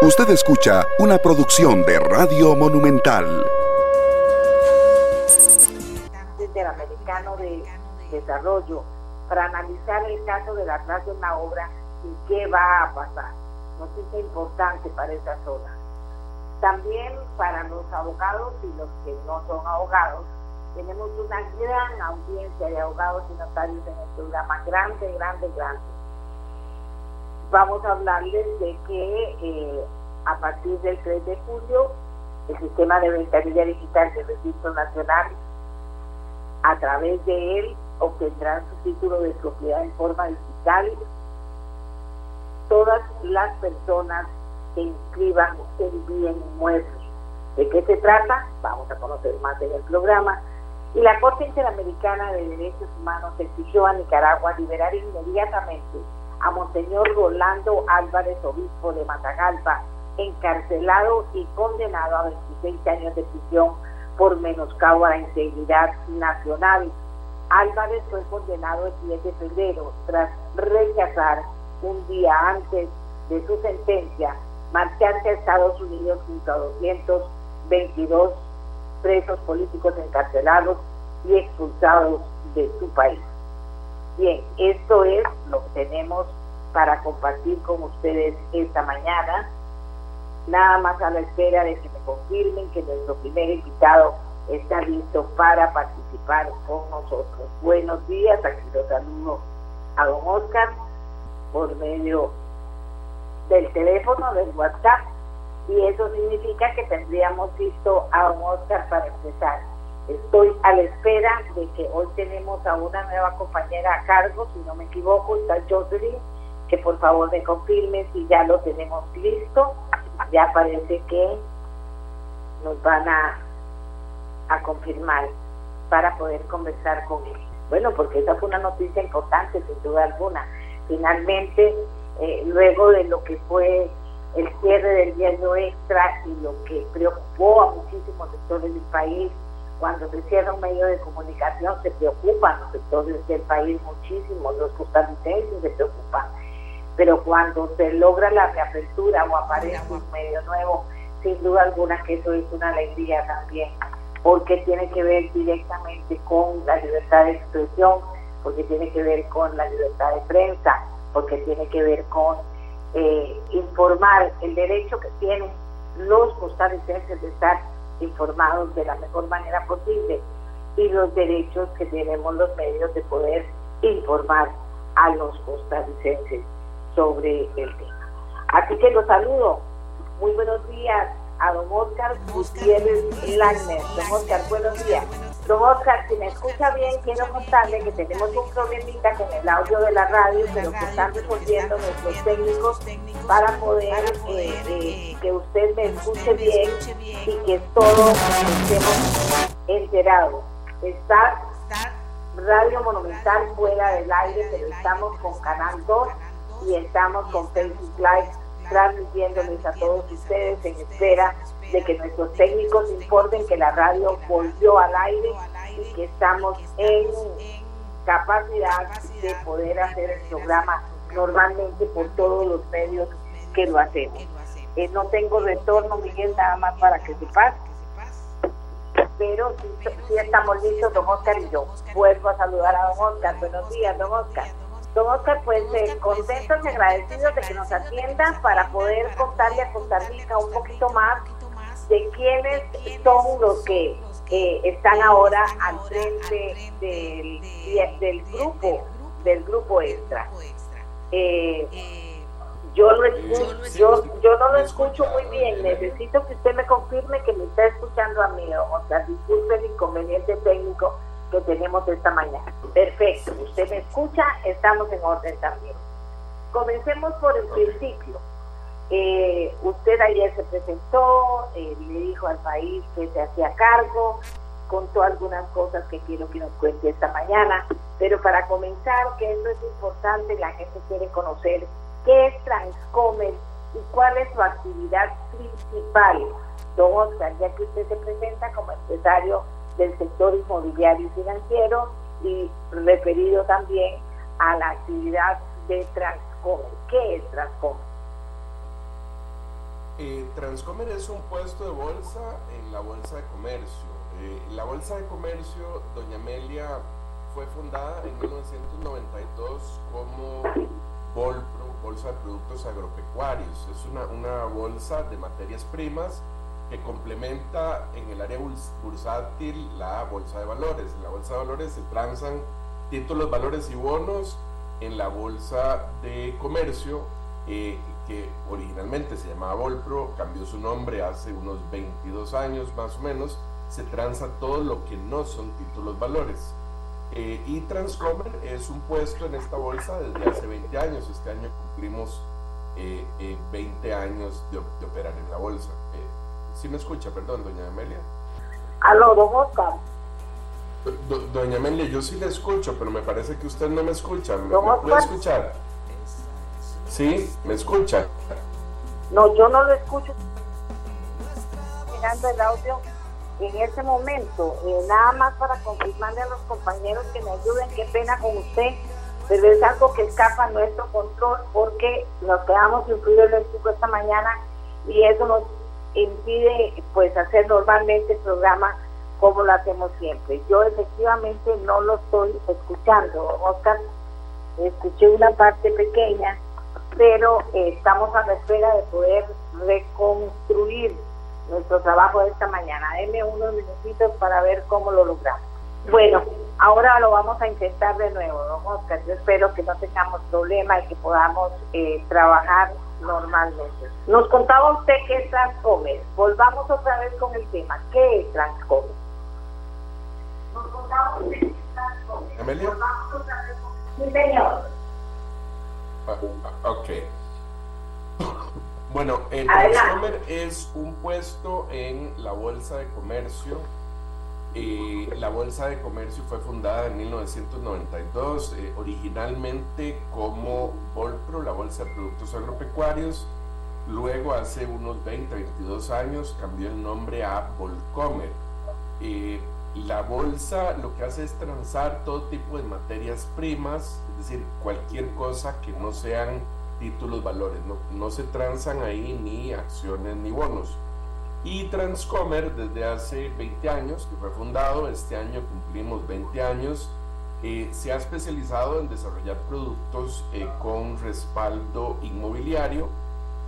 Usted escucha una producción de Radio Monumental. Interamericano de Desarrollo para analizar el caso del atraso en la obra y qué va a pasar. Noticia importante para esa zona. También para los abogados y los que no son abogados, tenemos una gran audiencia de abogados y notarios en el programa, grande, grande, grande. Vamos a hablarles de que eh, a partir del 3 de julio, el sistema de ventanilla digital del Registro Nacional, a través de él, obtendrán su título de propiedad en forma digital todas las personas que inscriban el bien inmueble. ¿De qué se trata? Vamos a conocer más en el programa. Y la Corte Interamericana de Derechos Humanos exigió a Nicaragua liberar inmediatamente a Monseñor Rolando Álvarez, obispo de Matagalpa, encarcelado y condenado a 26 años de prisión por menoscabo a la integridad nacional. Álvarez fue condenado el 10 de febrero tras rechazar un día antes de su sentencia marcharse a Estados Unidos junto a 222 presos políticos encarcelados y expulsados de su país. Bien, esto es lo que tenemos para compartir con ustedes esta mañana. Nada más a la espera de que me confirmen que nuestro primer invitado está listo para participar con nosotros. Buenos días, aquí los saludo a don Oscar por medio del teléfono, del WhatsApp, y eso significa que tendríamos listo a un Oscar para empezar. Estoy a la espera de que hoy tenemos a una nueva compañera a cargo, si no me equivoco, está Jocelyn, que por favor me confirme si ya lo tenemos listo. Ya parece que nos van a, a confirmar para poder conversar con él. Bueno, porque esa fue una noticia importante, sin duda alguna. Finalmente, eh, luego de lo que fue el cierre del diario extra y lo que preocupó a muchísimos sectores del país, cuando se cierra un medio de comunicación se preocupan los sectores del país muchísimo, los costarricenses se preocupan, pero cuando se logra la reapertura o aparece un medio nuevo, sin duda alguna que eso es una alegría también, porque tiene que ver directamente con la libertad de expresión, porque tiene que ver con la libertad de prensa, porque tiene que ver con eh, informar el derecho que tienen los costarricenses de estar informados de la mejor manera posible y los derechos que tenemos los medios de poder informar a los costarricenses sobre el tema. Así que los saludo. Muy buenos días a don Oscar Gutiérrez Lagner. Don Oscar, buenos días. Don Oscar, si me escucha bien, quiero contarle que tenemos un problemita con el audio de la radio, pero que están resolviendo nuestros técnicos para poder eh, eh, que usted me escuche bien y que todos estemos enterados. Está Radio Monumental fuera del aire, pero estamos con Canal 2 y estamos con Facebook Live transmitiéndoles a todos ustedes en espera de que nuestros técnicos informen que la radio volvió al aire y que estamos en capacidad de poder hacer el programa normalmente por todos los medios que lo hacemos. Eh, no tengo retorno, Miguel, nada más para que sepas, pero sí, estamos listos, don Oscar y yo. Vuelvo a saludar a don Oscar. Buenos días, don Oscar. Don Oscar, pues eh, contentos y agradecidos de que nos atienda para poder contarle a Costa Rica un poquito más de quiénes son los que eh, están ahora al frente del, grupo del grupo extra. Eh, yo, yo, yo no lo escucho muy bien, necesito que usted me confirme que me está escuchando a mí, o sea, disculpe el inconveniente técnico que tenemos esta mañana. Perfecto, usted me escucha, estamos en orden también. Comencemos por el principio. Eh, usted ayer se presentó, eh, le dijo al país que se hacía cargo, contó algunas cosas que quiero que nos cuente esta mañana, pero para comenzar, que esto es importante, la gente quiere conocer qué es Transcomer y cuál es su actividad principal. Don Oscar, ya que usted se presenta como empresario del sector inmobiliario y financiero y referido también a la actividad de Transcomer. ¿Qué es Transcomer? Eh, Transcomer es un puesto de bolsa en la Bolsa de Comercio. Eh, la Bolsa de Comercio, Doña Amelia, fue fundada en 1992 como Volpro, Bolsa de Productos Agropecuarios. Es una, una bolsa de materias primas que complementa en el área bursátil la bolsa de valores. En la bolsa de valores se transan títulos, valores y bonos. En la bolsa de comercio, eh, que originalmente se llamaba Volpro, cambió su nombre hace unos 22 años más o menos, se transa todo lo que no son títulos, valores. Eh, y Transcomer es un puesto en esta bolsa desde hace 20 años. Este año cumplimos 20 eh, años de, de, operar en la bolsa. ¿Sí me escucha, perdón, doña Amelia? Aló, don Oscar. doña Amelia, yo sí le escucho, pero me parece que usted no me escucha. ¿Me, puede escuchar? ¿Sí? ¿Me escucha? No, yo no lo escucho. Mirando el audio en ese momento. Eh, nada más para confirmarle a los compañeros que me ayuden, qué pena con usted, pero es algo que escapa a nuestro control porque nos quedamos sin fluido eléctrico esta mañana y eso nos impide pues hacer normalmente el programa como lo hacemos siempre. Yo efectivamente no lo estoy escuchando, Oscar, escuché una parte pequeña, pero eh, estamos a la espera de poder reconstruir nuestro trabajo de esta mañana. Denme unos minutitos para ver cómo lo logramos. Bueno, ahora lo vamos a intentar de nuevo, don Oscar. Yo espero que no tengamos problema y que podamos eh, trabajar normalmente. Nos contaba usted qué es Transcomer. Volvamos otra vez con el tema. ¿Qué es Transcomer? Nos contaba usted qué es Transcomer. ¿Amelia? Volvamos otra vez con... Sí, señor. Uh, ok. Bueno, el Transcomer es un puesto en la Bolsa de Comercio eh, la Bolsa de Comercio fue fundada en 1992, eh, originalmente como Volpro, la Bolsa de Productos Agropecuarios. Luego, hace unos 20, 22 años, cambió el nombre a Volcomer. Eh, la bolsa lo que hace es transar todo tipo de materias primas, es decir, cualquier cosa que no sean títulos, valores. No, no se transan ahí ni acciones ni bonos y Transcomer desde hace 20 años, que fue fundado, este año cumplimos 20 años, eh, se ha especializado en desarrollar productos eh, con respaldo inmobiliario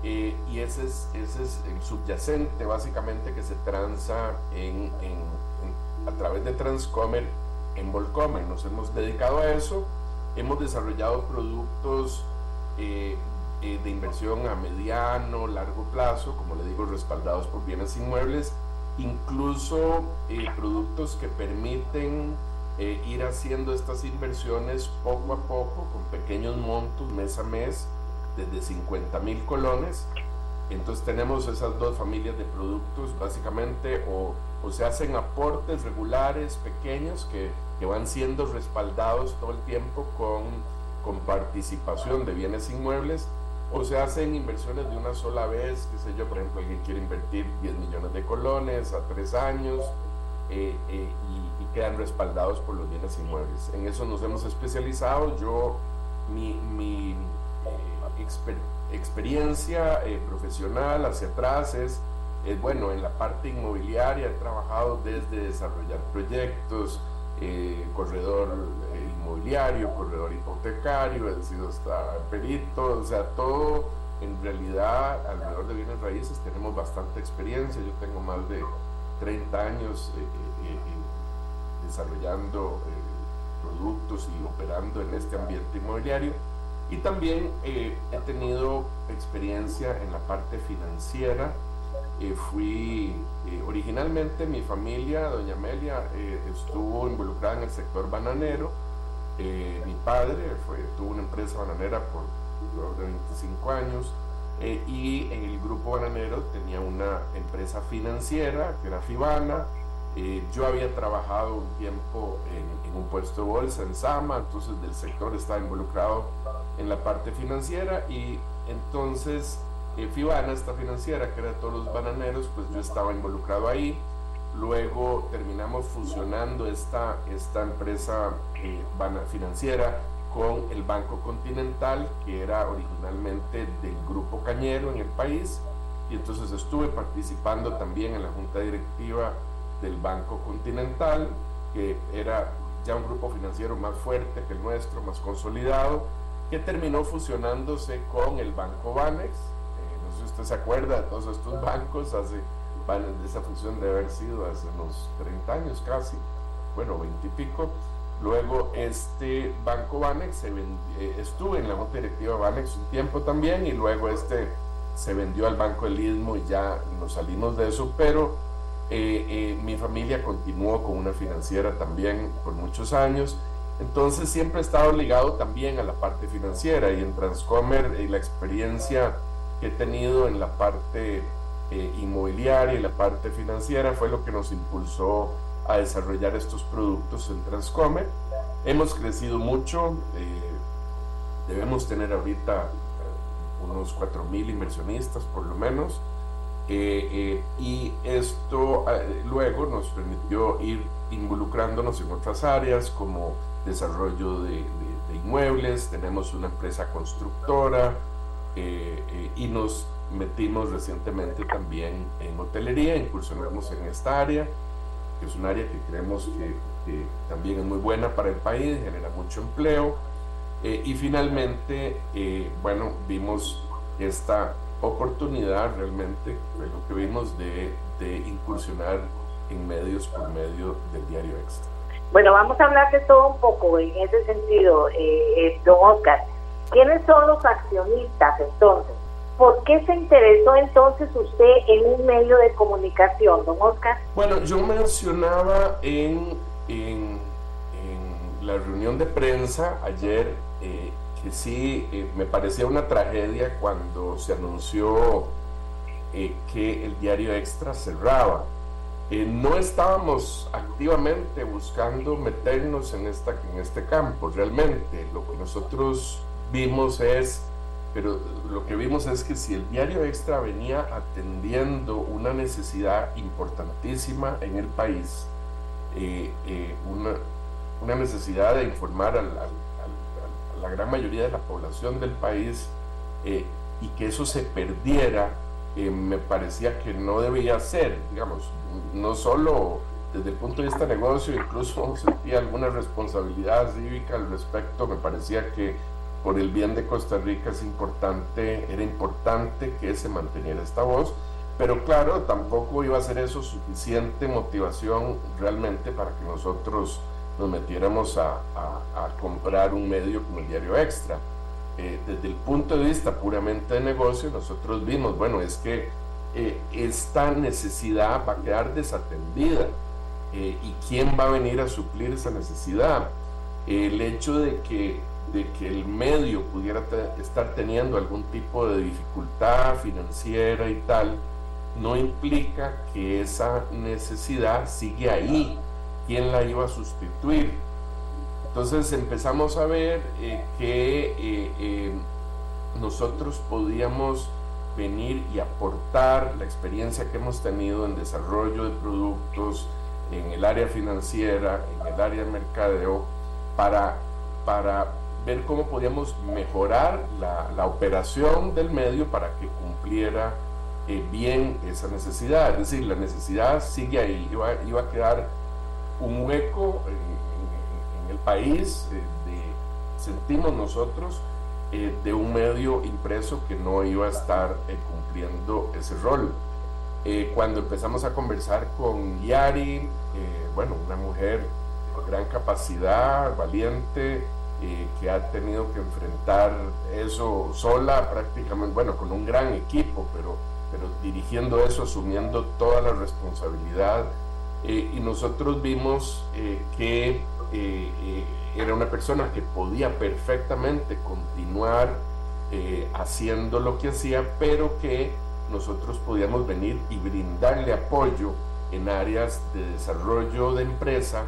eh, y ese es, ese es el subyacente básicamente que se transa en, a través de Transcomer en Volcomer. Nos hemos dedicado a eso, hemos desarrollado productos eh, de inversión a mediano, largo plazo, como le digo, respaldados por bienes inmuebles, incluso eh, productos que permiten eh, ir haciendo estas inversiones poco a poco, con pequeños montos, mes a mes, desde 50 mil colones. Entonces tenemos esas dos familias de productos, básicamente, o, o se hacen aportes regulares, pequeños, que, que van siendo respaldados todo el tiempo con, con participación de bienes inmuebles, o se hacen inversiones de una sola vez, qué sé yo, por ejemplo, alguien quiere invertir 10 millones de colones a tres años eh, eh, y, quedan respaldados por los bienes inmuebles. En eso nos hemos especializado. Yo, mi, mi eh, experiencia profesional hacia atrás es, bueno, en la parte inmobiliaria he trabajado desde desarrollar proyectos, corredor inmobiliario, corredor hipotecario, he sido hasta perito, o sea, todo en realidad alrededor de bienes raíces tenemos bastante experiencia, yo tengo más de 30 años eh, eh, eh, desarrollando productos y operando en este ambiente inmobiliario y también he tenido experiencia en la parte financiera, fui originalmente mi familia, doña Amelia, estuvo involucrada en el sector bananero, eh, mi padre fue, tuvo una empresa bananera por alrededor de 25 años. Eh, y en el grupo bananero tenía una empresa financiera que era Fibana. Eh, yo había trabajado un tiempo en, un puesto de bolsa en Sama, entonces del sector estaba involucrado en la parte financiera y entonces Fibana, esta financiera que era de todos los bananeros, pues yo estaba involucrado ahí Luego terminamos fusionando esta, esta empresa eh, financiera con el Banco Continental, que era originalmente del Grupo Cañero en el país. y entonces estuve participando también en la junta directiva del Banco Continental, que era ya un grupo financiero más fuerte que el nuestro, más consolidado, que terminó fusionándose con el Banco Banex. Eh, no sé si usted se acuerda de todos estos bancos, hace, esa fusión debe haber sido hace unos 30 años casi, bueno, 20 y pico. Luego este Banco Banex se eh, estuve en la junta directiva Banex un tiempo también y luego este se vendió al Banco del Istmo y ya nos salimos de eso, pero eh, eh, mi familia continuó con una financiera también por muchos años. Entonces siempre he estado ligado también a la parte financiera y en Transcomer y la experiencia que he tenido en la parte eh, inmobiliaria y la parte financiera fue lo que nos impulsó a desarrollar estos productos en Transcomer. Hemos crecido mucho, debemos tener ahorita unos 4.000 inversionistas por lo menos. Eh, eh, y esto eh, luego nos permitió ir involucrándonos en otras áreas como desarrollo de, inmuebles, tenemos una empresa constructora y nos metimos recientemente también en hotelería, incursionamos en esta área, que es un área que creemos que, también es muy buena para el país, genera mucho empleo. y finalmente, bueno, vimos esta oportunidad realmente, lo que vimos de incursionar en medios por medio del diario Extra. Bueno, vamos a hablar de todo un poco en ese sentido, eh, eh, don Oscar. ¿Quiénes son los accionistas entonces? ¿Por qué se interesó entonces usted en un medio de comunicación, don Oscar? Bueno, yo mencionaba en, la reunión de prensa ayer eh, que sí eh, me parecía una tragedia cuando se anunció que el diario Extra cerraba. Eh, no estábamos activamente buscando meternos en, esta, en este campo, realmente. Lo que nosotros vimos es, pero lo que vimos es que si el diario Extra venía atendiendo una necesidad importantísima en el país, una, una, necesidad de informar al la gran mayoría de la población del país eh, y que eso se perdiera, eh, me parecía que no debía ser, digamos, no solo desde el punto de vista de negocio, incluso sentía alguna responsabilidad cívica al respecto, me parecía que por el bien de Costa Rica es importante, era importante que se manteniera esta voz, pero claro, tampoco iba a ser eso suficiente motivación realmente para que nosotros nos metiéramos a, comprar un medio como el Diario Extra. Eh, desde el punto de vista puramente de negocio, nosotros vimos, bueno, es que eh, esta necesidad va a quedar desatendida. Eh, ¿Y quién va a venir a suplir esa necesidad? el hecho de que, de que el medio pudiera estar teniendo algún tipo de dificultad financiera y tal, no implica que esa necesidad sigue ahí quién la iba a sustituir. Entonces empezamos a ver eh, que eh, eh, nosotros podíamos venir y aportar la experiencia que hemos tenido en desarrollo de productos, en el área financiera, en el área de mercadeo, para, para ver cómo podíamos mejorar la, operación del medio para que cumpliera bien esa necesidad. Es decir, la necesidad sigue ahí, iba, iba a quedar un hueco país, eh, sentimos nosotros, eh, de un medio impreso que no iba a estar eh, cumpliendo ese rol. cuando empezamos a conversar con Yari, bueno, una mujer de gran capacidad, valiente, que ha tenido que enfrentar eso sola prácticamente, bueno, con un gran equipo, pero, pero dirigiendo eso, asumiendo toda la responsabilidad eh, y nosotros vimos eh, que eh, era una persona que podía perfectamente continuar haciendo lo que hacía, pero que nosotros podíamos venir y brindarle apoyo en áreas de desarrollo de empresa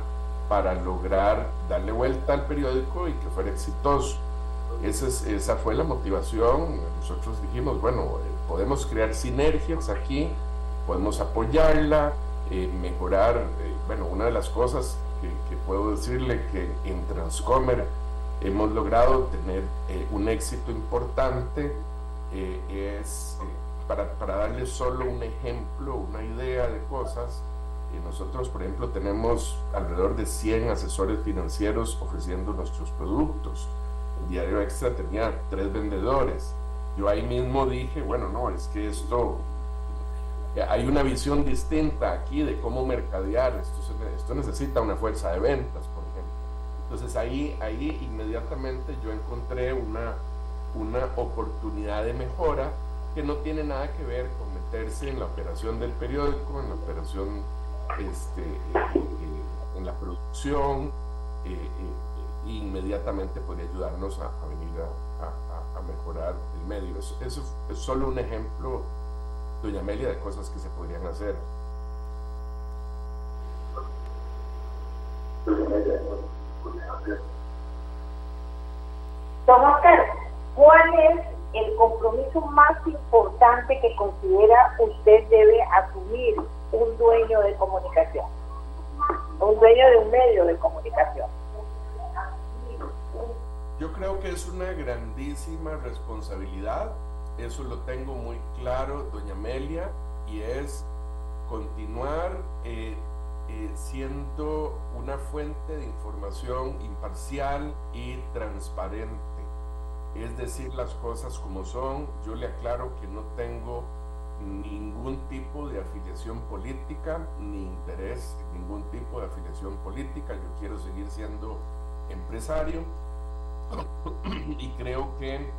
para lograr darle vuelta al periódico y que fuera exitoso. Esa, fue la motivación. Nosotros dijimos, bueno, podemos crear sinergias aquí, podemos apoyarla, eh, mejorar, eh, bueno, una de las cosas puedo decirle que en Transcomer hemos logrado tener eh, un éxito importante es para, para darles solo un ejemplo, una idea de cosas, nosotros, por ejemplo, tenemos alrededor de 100 asesores financieros ofreciendo nuestros productos. El diario Extra tenía tres vendedores. Yo ahí mismo dije, bueno, no, es que esto, hay una visión distinta aquí de cómo mercadear. Esto, esto necesita una fuerza de ventas, por ejemplo. Entonces ahí, ahí inmediatamente yo encontré una, una oportunidad de mejora que no tiene nada que ver con meterse en la operación del periódico, en la operación este, eh, eh, en la producción, eh, inmediatamente podría ayudarnos a, venir a, mejorar el medio. Eso, es solo un ejemplo, doña Amelia, de cosas que se podrían hacer. Don Oscar, ¿cuál es el compromiso más importante que considera usted debe asumir un dueño de comunicación, un dueño de un medio de comunicación. Yo creo que es una grandísima responsabilidad, eso lo tengo muy claro, doña Amelia, y es continuar eh, eh, siendo una fuente de información imparcial y transparente. Es decir, las cosas como son. Yo le aclaro que no tengo ningún tipo de afiliación política, ni interés ningún tipo de afiliación política. Yo quiero seguir siendo empresario y creo que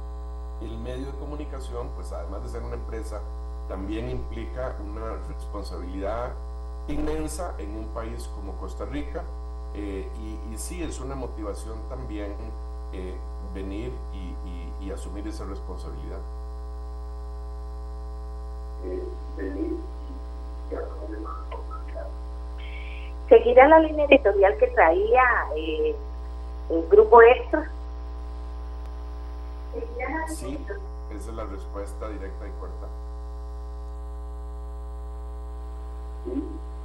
el medio de comunicación, pues además de ser una empresa, también implica una responsabilidad inmensa en un país como Costa Rica eh, y, sí es una motivación también eh, venir y asumir esa responsabilidad. ¿Seguirá la línea editorial que traía eh, el grupo extra? Sí, esa es la respuesta directa y corta. Sí,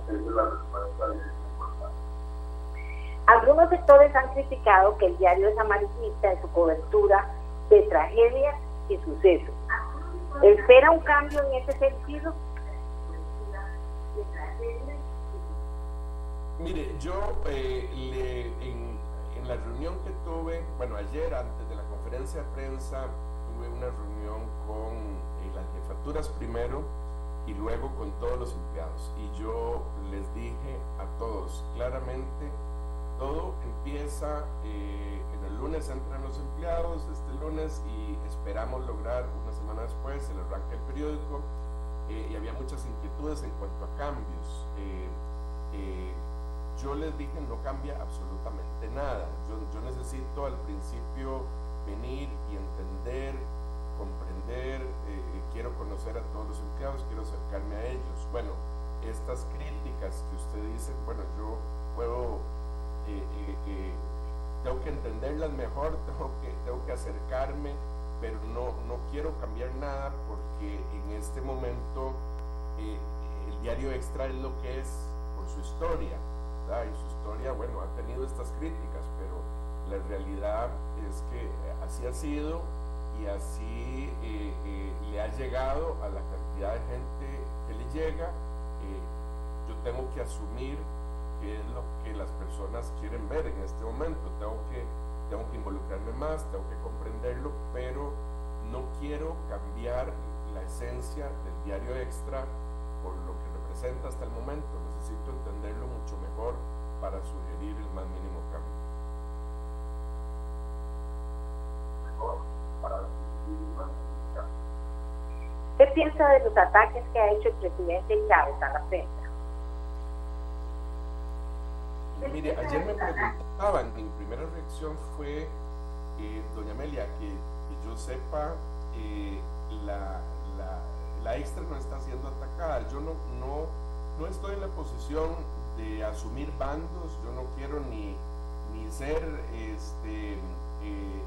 esa es la respuesta directa y corta. Algunos sectores han criticado que el diario es amarillista en su cobertura de tragedias y sucesos ¿Espera un cambio en ese sentido? Mire, yo eh, en, la reunión que tuve, bueno, ayer antes de la conferencia de prensa, tuve una reunión con eh, las jefaturas primero y luego con todos los empleados. Y yo les dije a todos claramente, todo empieza, eh, en el lunes entran los empleados, este lunes, y esperamos lograr una semana después el arranque del periódico, eh, y había muchas inquietudes en cuanto a cambios. Eh, yo les dije, no cambia absolutamente nada. Yo, yo necesito al principio venir y entender, comprender, quiero conocer a todos los empleados, quiero acercarme a ellos. Bueno, estas críticas que usted dice, bueno, yo puedo tengo que entenderlas mejor, tengo que, tengo que acercarme, pero no, no quiero cambiar nada porque en este momento eh, el diario extra es lo que es por su historia, y su historia, bueno, ha tenido estas críticas, pero la realidad es que así ha sido y así eh, eh, le ha llegado a la cantidad de gente que le llega. yo tengo que asumir qué es lo que las personas quieren ver en este momento. Tengo que, tengo que involucrarme más, tengo que comprenderlo, pero no quiero cambiar la esencia del diario extra por lo que representa hasta el momento. Necesito entenderlo mucho mejor para sugerir el más mínimo ¿Qué piensa de los ataques que ha hecho el presidente Chávez a la prensa? Mire, ayer me preguntaban, mi primera reacción fue, eh, doña Amelia, que, yo sepa, eh, la, la, extra no está siendo atacada. Yo no, no, no estoy en la posición de asumir bandos, yo no quiero ni, ni ser este, eh,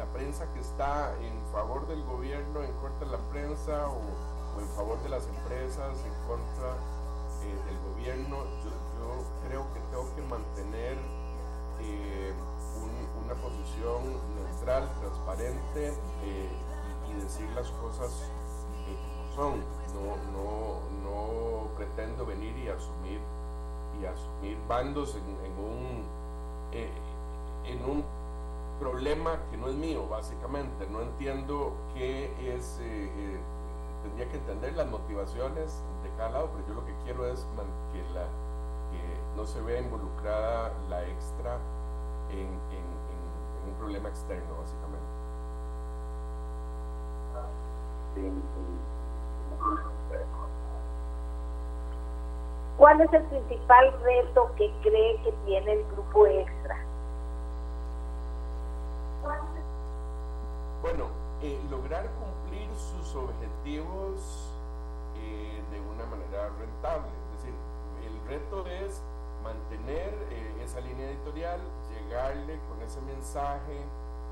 la, prensa que está en favor del gobierno en contra de la prensa o, en favor de las empresas en contra del gobierno. Yo, creo que tengo que mantener eh, una posición neutral, transparente eh, y, decir las cosas razón. No, no, no pretendo venir y asumir y asumir bandos en, un eh, en un problema que no es mío, básicamente. No entiendo qué es, eh, eh, tendría que entender las motivaciones de cada lado, pero yo lo que quiero es que, la, que no se vea involucrada la extra en, un problema externo, básicamente. ¿Cuál es el principal reto que cree que tiene el grupo extra? Objetivos eh, de una manera rentable. Es decir, el reto es mantener eh, esa línea editorial, llegarle con ese mensaje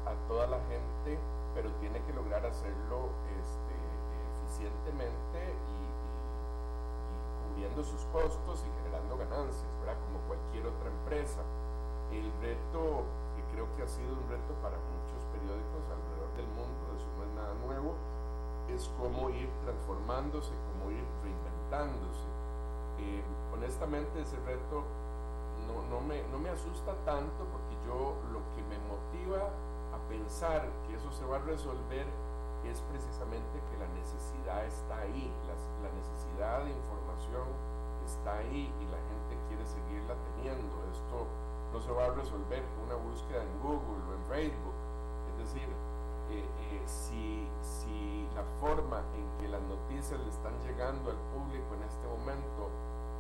a toda la gente, pero tiene que lograr hacerlo este, eficientemente y, cubriendo sus costos y generando ganancias, ¿verdad? Como cualquier otra empresa. El reto, que creo que ha sido un reto para muchos periódicos alrededor del mundo, eso no es nada nuevo, es cómo ir transformándose, cómo ir reinventándose. Eh, honestamente ese reto no, me, no me asusta tanto porque yo lo que me motiva a pensar que eso se va a resolver es precisamente que la necesidad está ahí, la necesidad de información está ahí y la gente quiere seguirla teniendo. Esto no se va a resolver con una búsqueda en Google o en Facebook. Es decir, si, si la forma en que las noticias le están llegando al público en este momento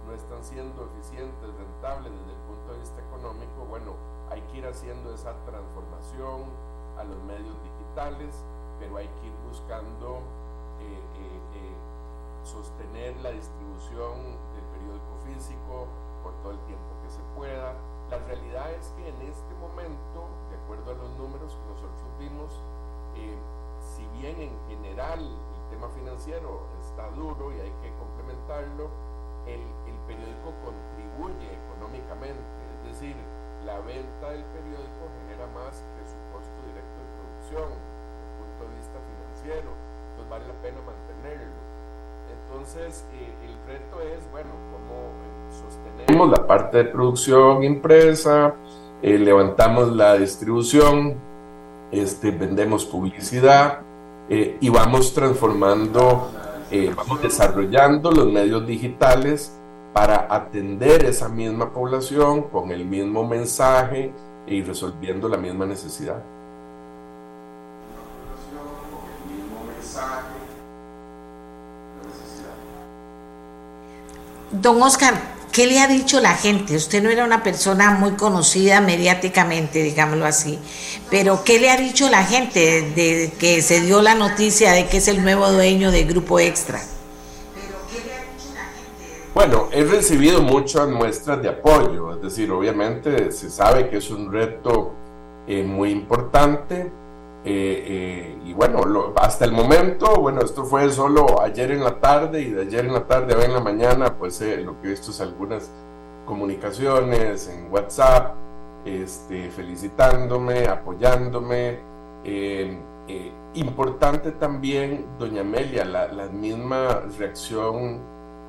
no están siendo eficientes, rentables desde el punto de vista económico, bueno, hay que ir haciendo esa transformación a los medios digitales, pero hay que ir buscando eh, sostener la distribución del periódico físico por todo el tiempo que se pueda. La realidad es que en este momento, de acuerdo a los números que nosotros vimos, eh, bien en general el tema financiero está duro y hay que complementarlo, el, el periódico contribuye económicamente, es decir, la venta del periódico genera más que su costo directo de producción desde el punto de vista financiero, entonces vale la pena mantenerlo. Entonces, eh, el reto es, bueno, cómo sostenemos la parte de producción impresa, eh, levantamos la distribución, este, vendemos publicidad eh, y vamos transformando, vamos desarrollando los medios digitales para atender esa misma población con el mismo mensaje y resolviendo la misma necesidad. Don Oscar, ¿qué le ha dicho la gente? Usted no era una persona muy conocida mediáticamente, digámoslo así, pero ¿qué le ha dicho la gente de que se dio la noticia de que es el nuevo dueño del Grupo Extra? Bueno, he recibido muchas muestras de apoyo, es decir, obviamente se sabe que es un reto eh, muy importante, eh, eh, y bueno, hasta el momento, bueno, esto fue solo ayer en la tarde y de ayer en la tarde a en la mañana, pues eh, lo que he visto es algunas comunicaciones en WhatsApp, este, felicitándome, apoyándome. importante también, doña Amelia, la, la misma reacción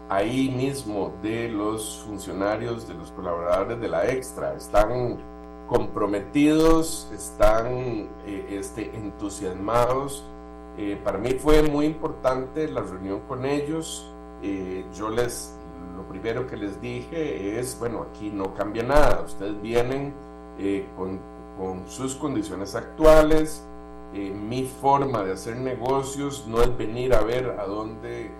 ahí mismo de los funcionarios, de los colaboradores de la Extra. Están comprometidos, están eh, este, entusiasmados. Eh, para mí fue muy importante la reunión con ellos. Eh, yo les, lo primero que les dije es, bueno, aquí no cambia nada. Ustedes vienen con, con, sus condiciones actuales. mi forma de hacer negocios no es venir a ver a dónde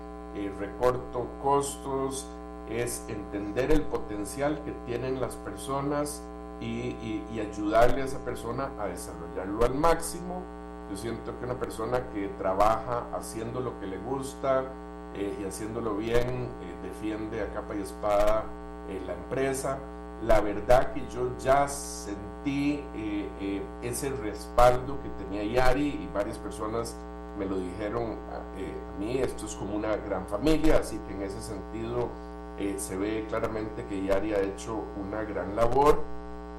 recorto costos, es entender el potencial que tienen las personas y, ayudarle a esa persona a desarrollarlo al máximo. Yo siento que una persona que trabaja haciendo lo que le gusta eh, y haciéndolo bien, eh, defiende a capa y espada eh, la empresa. La verdad que yo ya sentí ese respaldo que tenía Yari y varias personas me lo dijeron a, a, mí, esto es como una gran familia, así que en ese sentido se ve claramente que Yari ha hecho una gran labor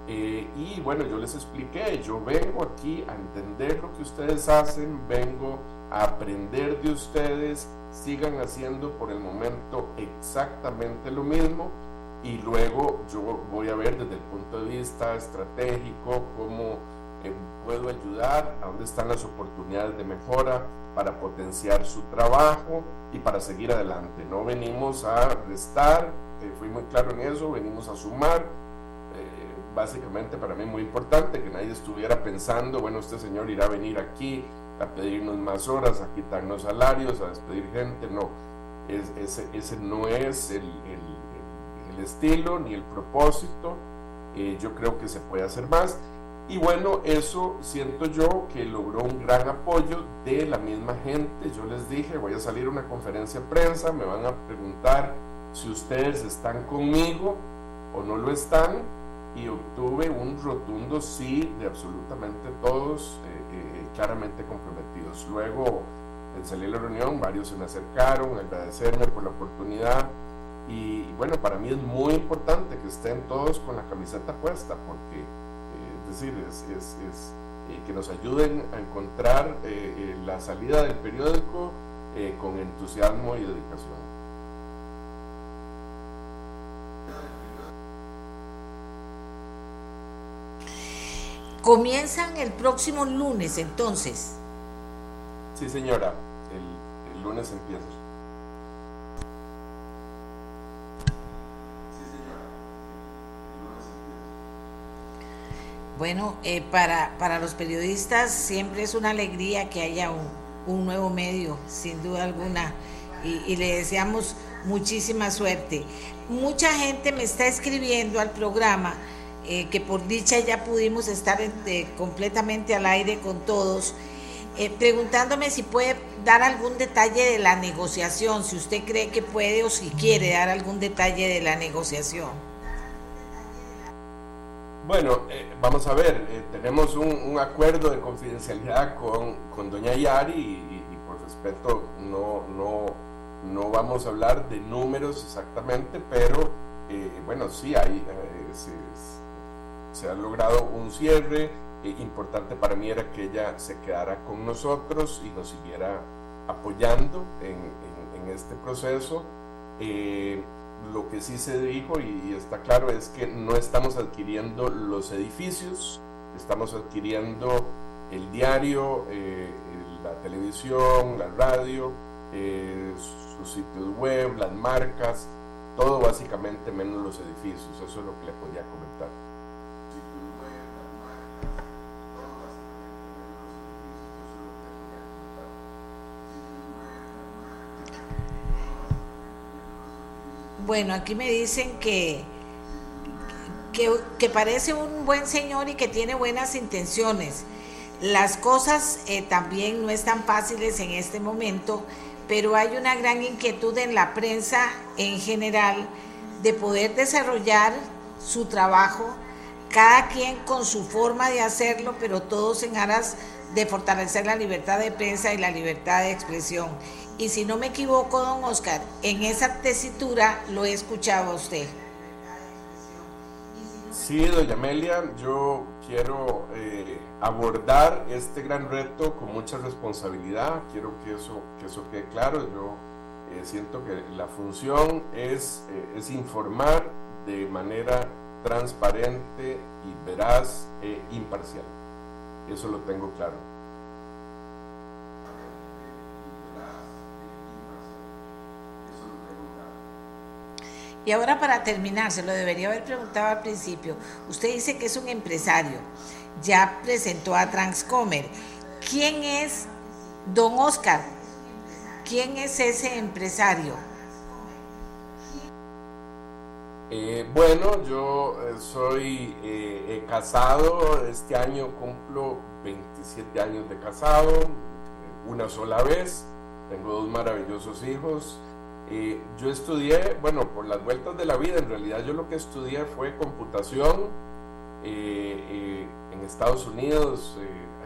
eh, y bueno, yo les expliqué, yo vengo aquí a entender lo que ustedes hacen, vengo a aprender de ustedes, sigan haciendo por el momento exactamente lo mismo y luego yo voy a ver desde el punto de vista estratégico cómo eh, puedo ayudar, a dónde están las oportunidades de mejora para potenciar su trabajo y para seguir adelante. No venimos a restar, eh, fui muy claro en eso, venimos a sumar. Básicamente para mí muy importante que nadie estuviera pensando, bueno, este señor irá a venir aquí a pedirnos más horas, a quitarnos salarios, a despedir gente, no, ese, ese no es el, el, el, estilo ni el propósito, eh, yo creo que se puede hacer más. Y bueno, eso siento yo que logró un gran apoyo de la misma gente. Yo les dije, voy a salir a una conferencia de prensa, me van a preguntar si ustedes están conmigo o no lo están. Y obtuve un rotundo sí de absolutamente todos, eh, eh, claramente comprometidos. Luego, en salir de la reunión, varios se me acercaron agradecerme por la oportunidad. Y bueno, para mí es muy importante que estén todos con la camiseta puesta, porque es decir, es, es, es eh, que nos ayuden a encontrar eh, eh, la salida del periódico con entusiasmo y dedicación. Comienzan el próximo lunes entonces. Sí, señora, el, el lunes empieza. Bueno, eh, para, para los periodistas siempre es una alegría que haya un, un nuevo medio, sin duda alguna, y, y, le deseamos muchísima suerte. Mucha gente me está escribiendo al programa, eh, que por dicha ya pudimos estar eh, completamente al aire con todos, preguntándome si puede dar algún detalle de la negociación, si usted cree que puede o si quiere dar algún detalle de la negociación. Bueno, eh, vamos a ver, eh, tenemos un, acuerdo de confidencialidad con, con doña Yari y, por respeto no, no, no vamos a hablar de números exactamente, pero eh, bueno, sí, hay, se, se, ha logrado un cierre. importante para mí era que ella se quedara con nosotros y nos siguiera apoyando en, este proceso lo que sí se dijo y, está claro es que no estamos adquiriendo los edificios, estamos adquiriendo el diario, eh, la televisión, la radio, eh, sus sitios web, las marcas, todo básicamente menos los edificios, eso es lo que le podía comentar. Bueno, aquí me dicen que, que, parece un buen señor y que tiene buenas intenciones. Las cosas eh, también no están fáciles en este momento, pero hay una gran inquietud en la prensa en general de poder desarrollar su trabajo, cada quien con su forma de hacerlo, pero todos en aras de fortalecer la libertad de prensa y la libertad de expresión. Y si no me equivoco, don Oscar, en esa tesitura lo he escuchado a usted. Sí, doña Amelia, yo quiero eh, abordar este gran reto con mucha responsabilidad. Quiero que eso, que eso quede claro. Yo eh, siento que la función es, eh, es informar de manera transparente y veraz e imparcial. Eso lo tengo claro. Y ahora para terminar, se lo debería haber preguntado al principio, usted dice que es un empresario, ya presentó a Transcomer. ¿Quién es don Oscar? ¿Quién es ese empresario? Eh, bueno, yo eh, soy eh, casado, este año cumplo 27 años de casado, una sola vez, tengo dos maravillosos hijos, eh, yo estudié, bueno, por las vueltas de la vida, en realidad yo lo que estudié fue computación eh, eh, en Estados Unidos,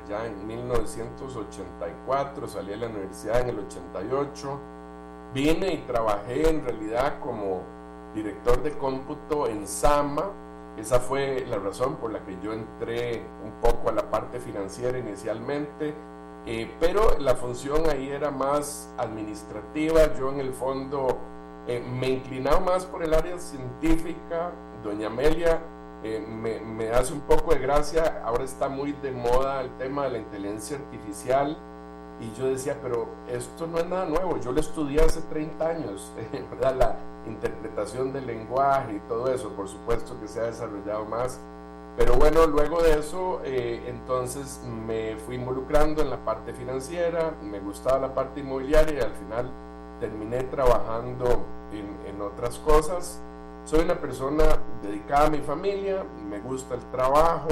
allá en 1984, salí a la universidad en el 88, vine y trabajé en realidad como director de cómputo en Sama, esa fue la razón por la que yo entré un poco a la parte financiera inicialmente, Eh, pero la función ahí era más administrativa, yo en el fondo eh, me inclinaba más por el área científica, doña Amelia eh, me, me, hace un poco de gracia, ahora está muy de moda el tema de la inteligencia artificial. Y yo decía, pero esto no es nada nuevo, yo lo estudié hace 30 años, ¿verdad? La interpretación del lenguaje y todo eso, por supuesto que se ha desarrollado más, pero bueno, luego de eso, eh, entonces me fui involucrando en la parte financiera, me gustaba la parte inmobiliaria y al final terminé trabajando en, en otras cosas. Soy una persona dedicada a mi familia, me gusta el trabajo,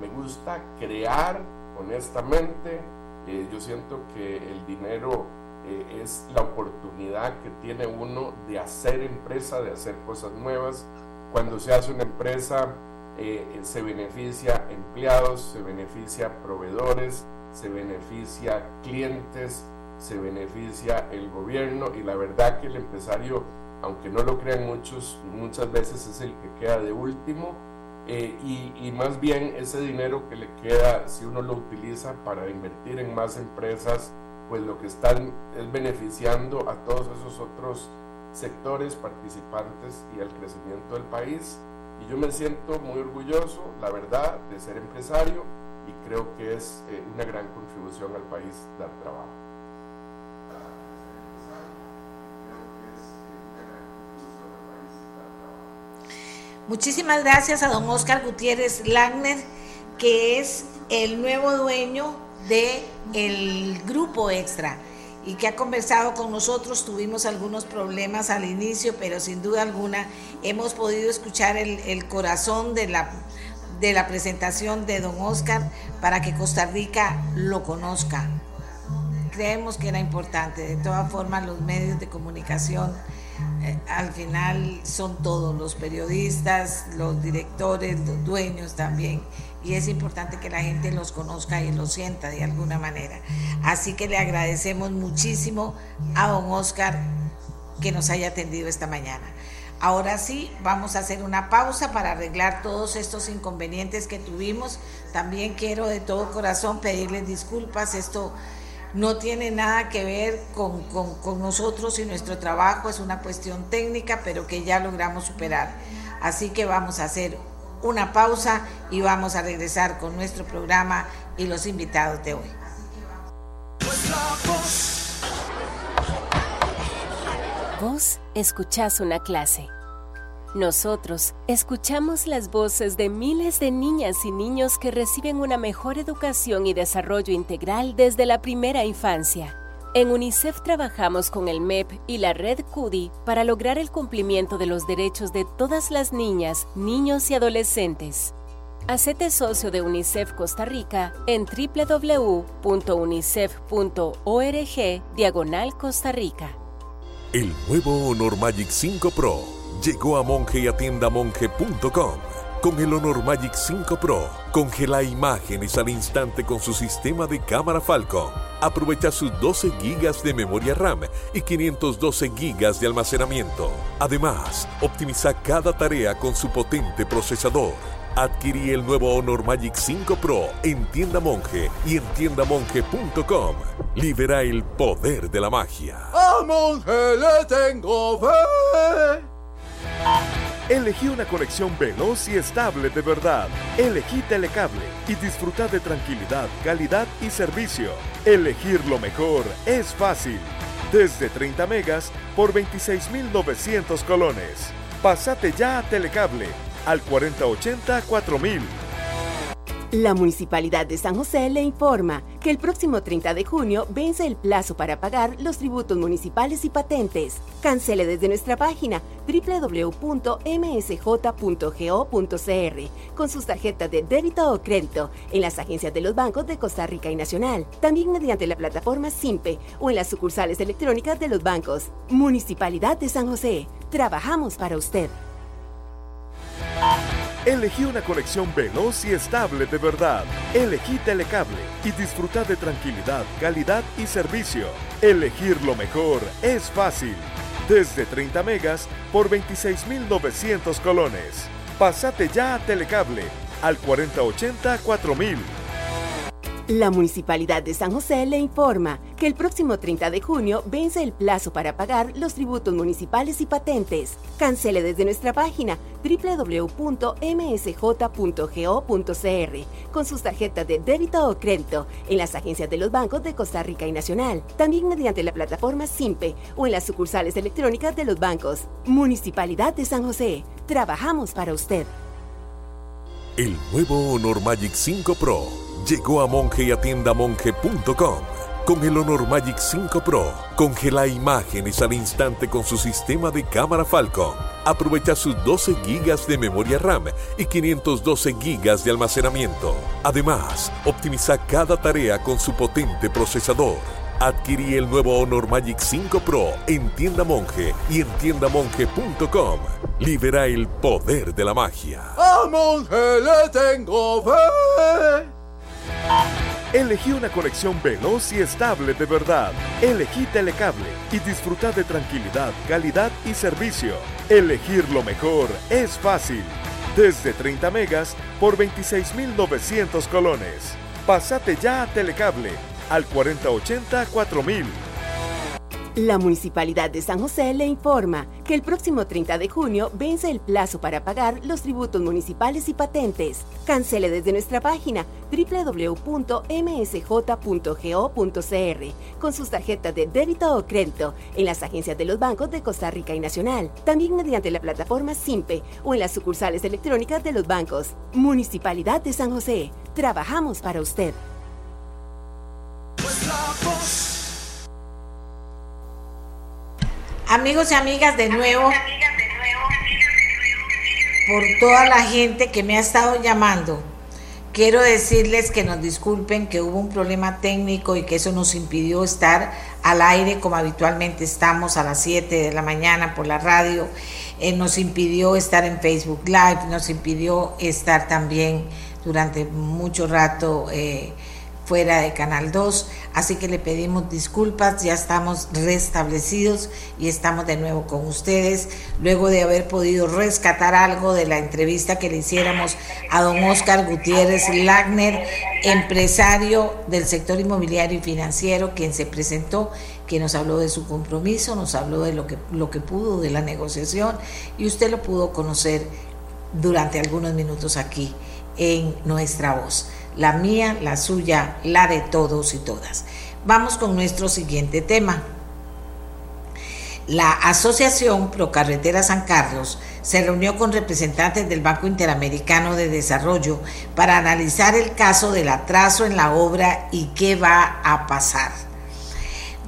me gusta crear, honestamente. Eh, yo siento que el dinero eh, es la oportunidad que tiene uno de hacer empresa, de hacer cosas nuevas. Cuando se hace una empresa, eh, se beneficia empleados, se beneficia proveedores, se beneficia clientes, se beneficia el gobierno y la verdad que el empresario, aunque no lo crean muchos, muchas veces es el que queda de último eh, y, más bien ese dinero que le queda, si uno lo utiliza para invertir en más empresas, pues lo que están es beneficiando a todos esos otros sectores participantes y al crecimiento del país y yo me siento muy orgulloso, la verdad, de ser empresario y creo que es eh, una gran contribución al país dar trabajo. Muchísimas gracias a don Oscar Gutiérrez Lagner, que es el nuevo dueño del el grupo Extra y que ha conversado con nosotros. Tuvimos algunos problemas al inicio, pero sin duda alguna hemos podido escuchar el, corazón de la, de la presentación de don Oscar para que Costa Rica lo conozca. Creemos que era importante. De todas formas, los medios de comunicación eh, al final son todos, los periodistas, los directores, los dueños también y es importante que la gente los conozca y los sienta de alguna manera. Así que le agradecemos muchísimo a don Oscar que nos haya atendido esta mañana. Ahora sí, vamos a hacer una pausa para arreglar todos estos inconvenientes que tuvimos. También quiero de todo corazón pedirles disculpas. Esto no tiene nada que ver con, con, nosotros y nuestro trabajo, es una cuestión técnica, pero que ya logramos superar. Así que vamos a hacer una pausa y vamos a regresar con nuestro programa y los invitados de hoy. Vos escuchás una clase. Nosotros escuchamos las voces de miles de niñas y niños que reciben una mejor educación y desarrollo integral desde la primera infancia. En UNICEF trabajamos con el MEP y la red CUDI para lograr el cumplimiento de los derechos de todas las niñas, niños y adolescentes. Hacete socio de UNICEF Costa Rica en www.unicef.org diagonal Costa Rica. El nuevo Honor Magic 5 Pro llegó a monje y a tiendamonje.com con el Honor Magic 5 Pro, congela imágenes al instante con su sistema de cámara Falcon. Aprovecha sus 12 GB de memoria RAM y 512 GB de almacenamiento. Además, optimiza cada tarea con su potente procesador. Adquirí el nuevo Honor Magic 5 Pro en Tienda Monje y en tiendamonje.com. Libera el poder de la magia. A Monje le tengo fe. Elegí una conexión veloz y estable de verdad. Elegí Telecable y disfruta de tranquilidad, calidad y servicio. Elegir lo mejor es fácil. Desde 30 megas por 26.900 colones. Pásate ya a Telecable al 4080 4000. La Municipalidad de San José le informa que el próximo 30 de junio vence el plazo para pagar los tributos municipales y patentes. Cancele desde nuestra página www.msj.go.cr con sus tarjetas de débito o crédito en las agencias de los bancos de Costa Rica y Nacional, también mediante la plataforma SIMPE o en las sucursales electrónicas de los bancos. Municipalidad de San José, trabajamos para usted. Elegí una conexión veloz y estable de verdad. Elegí Telecable y disfruta de tranquilidad, calidad y servicio. Elegir lo mejor es fácil. Desde 30 megas por 26.900 colones. Pásate ya a Telecable al 4080 4000. La Municipalidad de San José le informa que el próximo 30 de junio vence el plazo para pagar los tributos municipales y patentes. Cancele desde nuestra página www.msj.go.cr con sus tarjetas de débito o crédito en las agencias de los bancos de Costa Rica y Nacional, también mediante la plataforma SIMPE o en las sucursales electrónicas de los bancos. Municipalidad de San José. Trabajamos para usted. El nuevo Honor Magic 5 Pro llegó a monje y atiendamonje.com. Con el Honor Magic 5 Pro, congela imágenes al instante con su sistema de cámara Falcon. Aprovecha sus 12 GB de memoria RAM y 512 GB de almacenamiento. Además, optimiza cada tarea con su potente procesador. Adquirí el nuevo Honor Magic 5 Pro en Tienda Monje y en tiendamonje.com. Libera el poder de la magia. A le tengo fe. Elegí una conexión veloz y estable de verdad. Elegí Telecable y disfruta de tranquilidad, calidad y servicio. Elegir lo mejor es fácil. Desde 30 megas por 26.900 colones. Pásate ya a Telecable al 4080 4000. La Municipalidad de San José le informa que el próximo 30 de junio vence el plazo para pagar los tributos municipales y patentes. Cancele desde nuestra página www.msj.go.cr con sus tarjetas de débito o crédito en las agencias de los bancos de Costa Rica y Nacional, también mediante la plataforma SIMPE o en las sucursales electrónicas de los bancos. Municipalidad de San José. Trabajamos para usted. Amigos y amigas, de nuevo, por toda la gente que me ha estado llamando, quiero decirles que nos disculpen que hubo un problema técnico y que eso nos impidió estar al aire como habitualmente estamos a las 7 de la mañana por la radio, eh, nos impidió estar en Facebook Live, nos impidió estar también durante mucho rato. Eh, fuera de Canal 2, así que le pedimos disculpas, ya estamos restablecidos y estamos de nuevo con ustedes, luego de haber podido rescatar algo de la entrevista que le hiciéramos a don Oscar Gutiérrez Lagner, empresario del sector inmobiliario y financiero, quien se presentó, quien nos habló de su compromiso, nos habló de lo que, lo que pudo de la negociación y usted lo pudo conocer durante algunos minutos aquí en nuestra voz la mía, la suya, la de todos y todas. Vamos con nuestro siguiente tema. La Asociación Procarretera San Carlos se reunió con representantes del Banco Interamericano de Desarrollo para analizar el caso del atraso en la obra y qué va a pasar.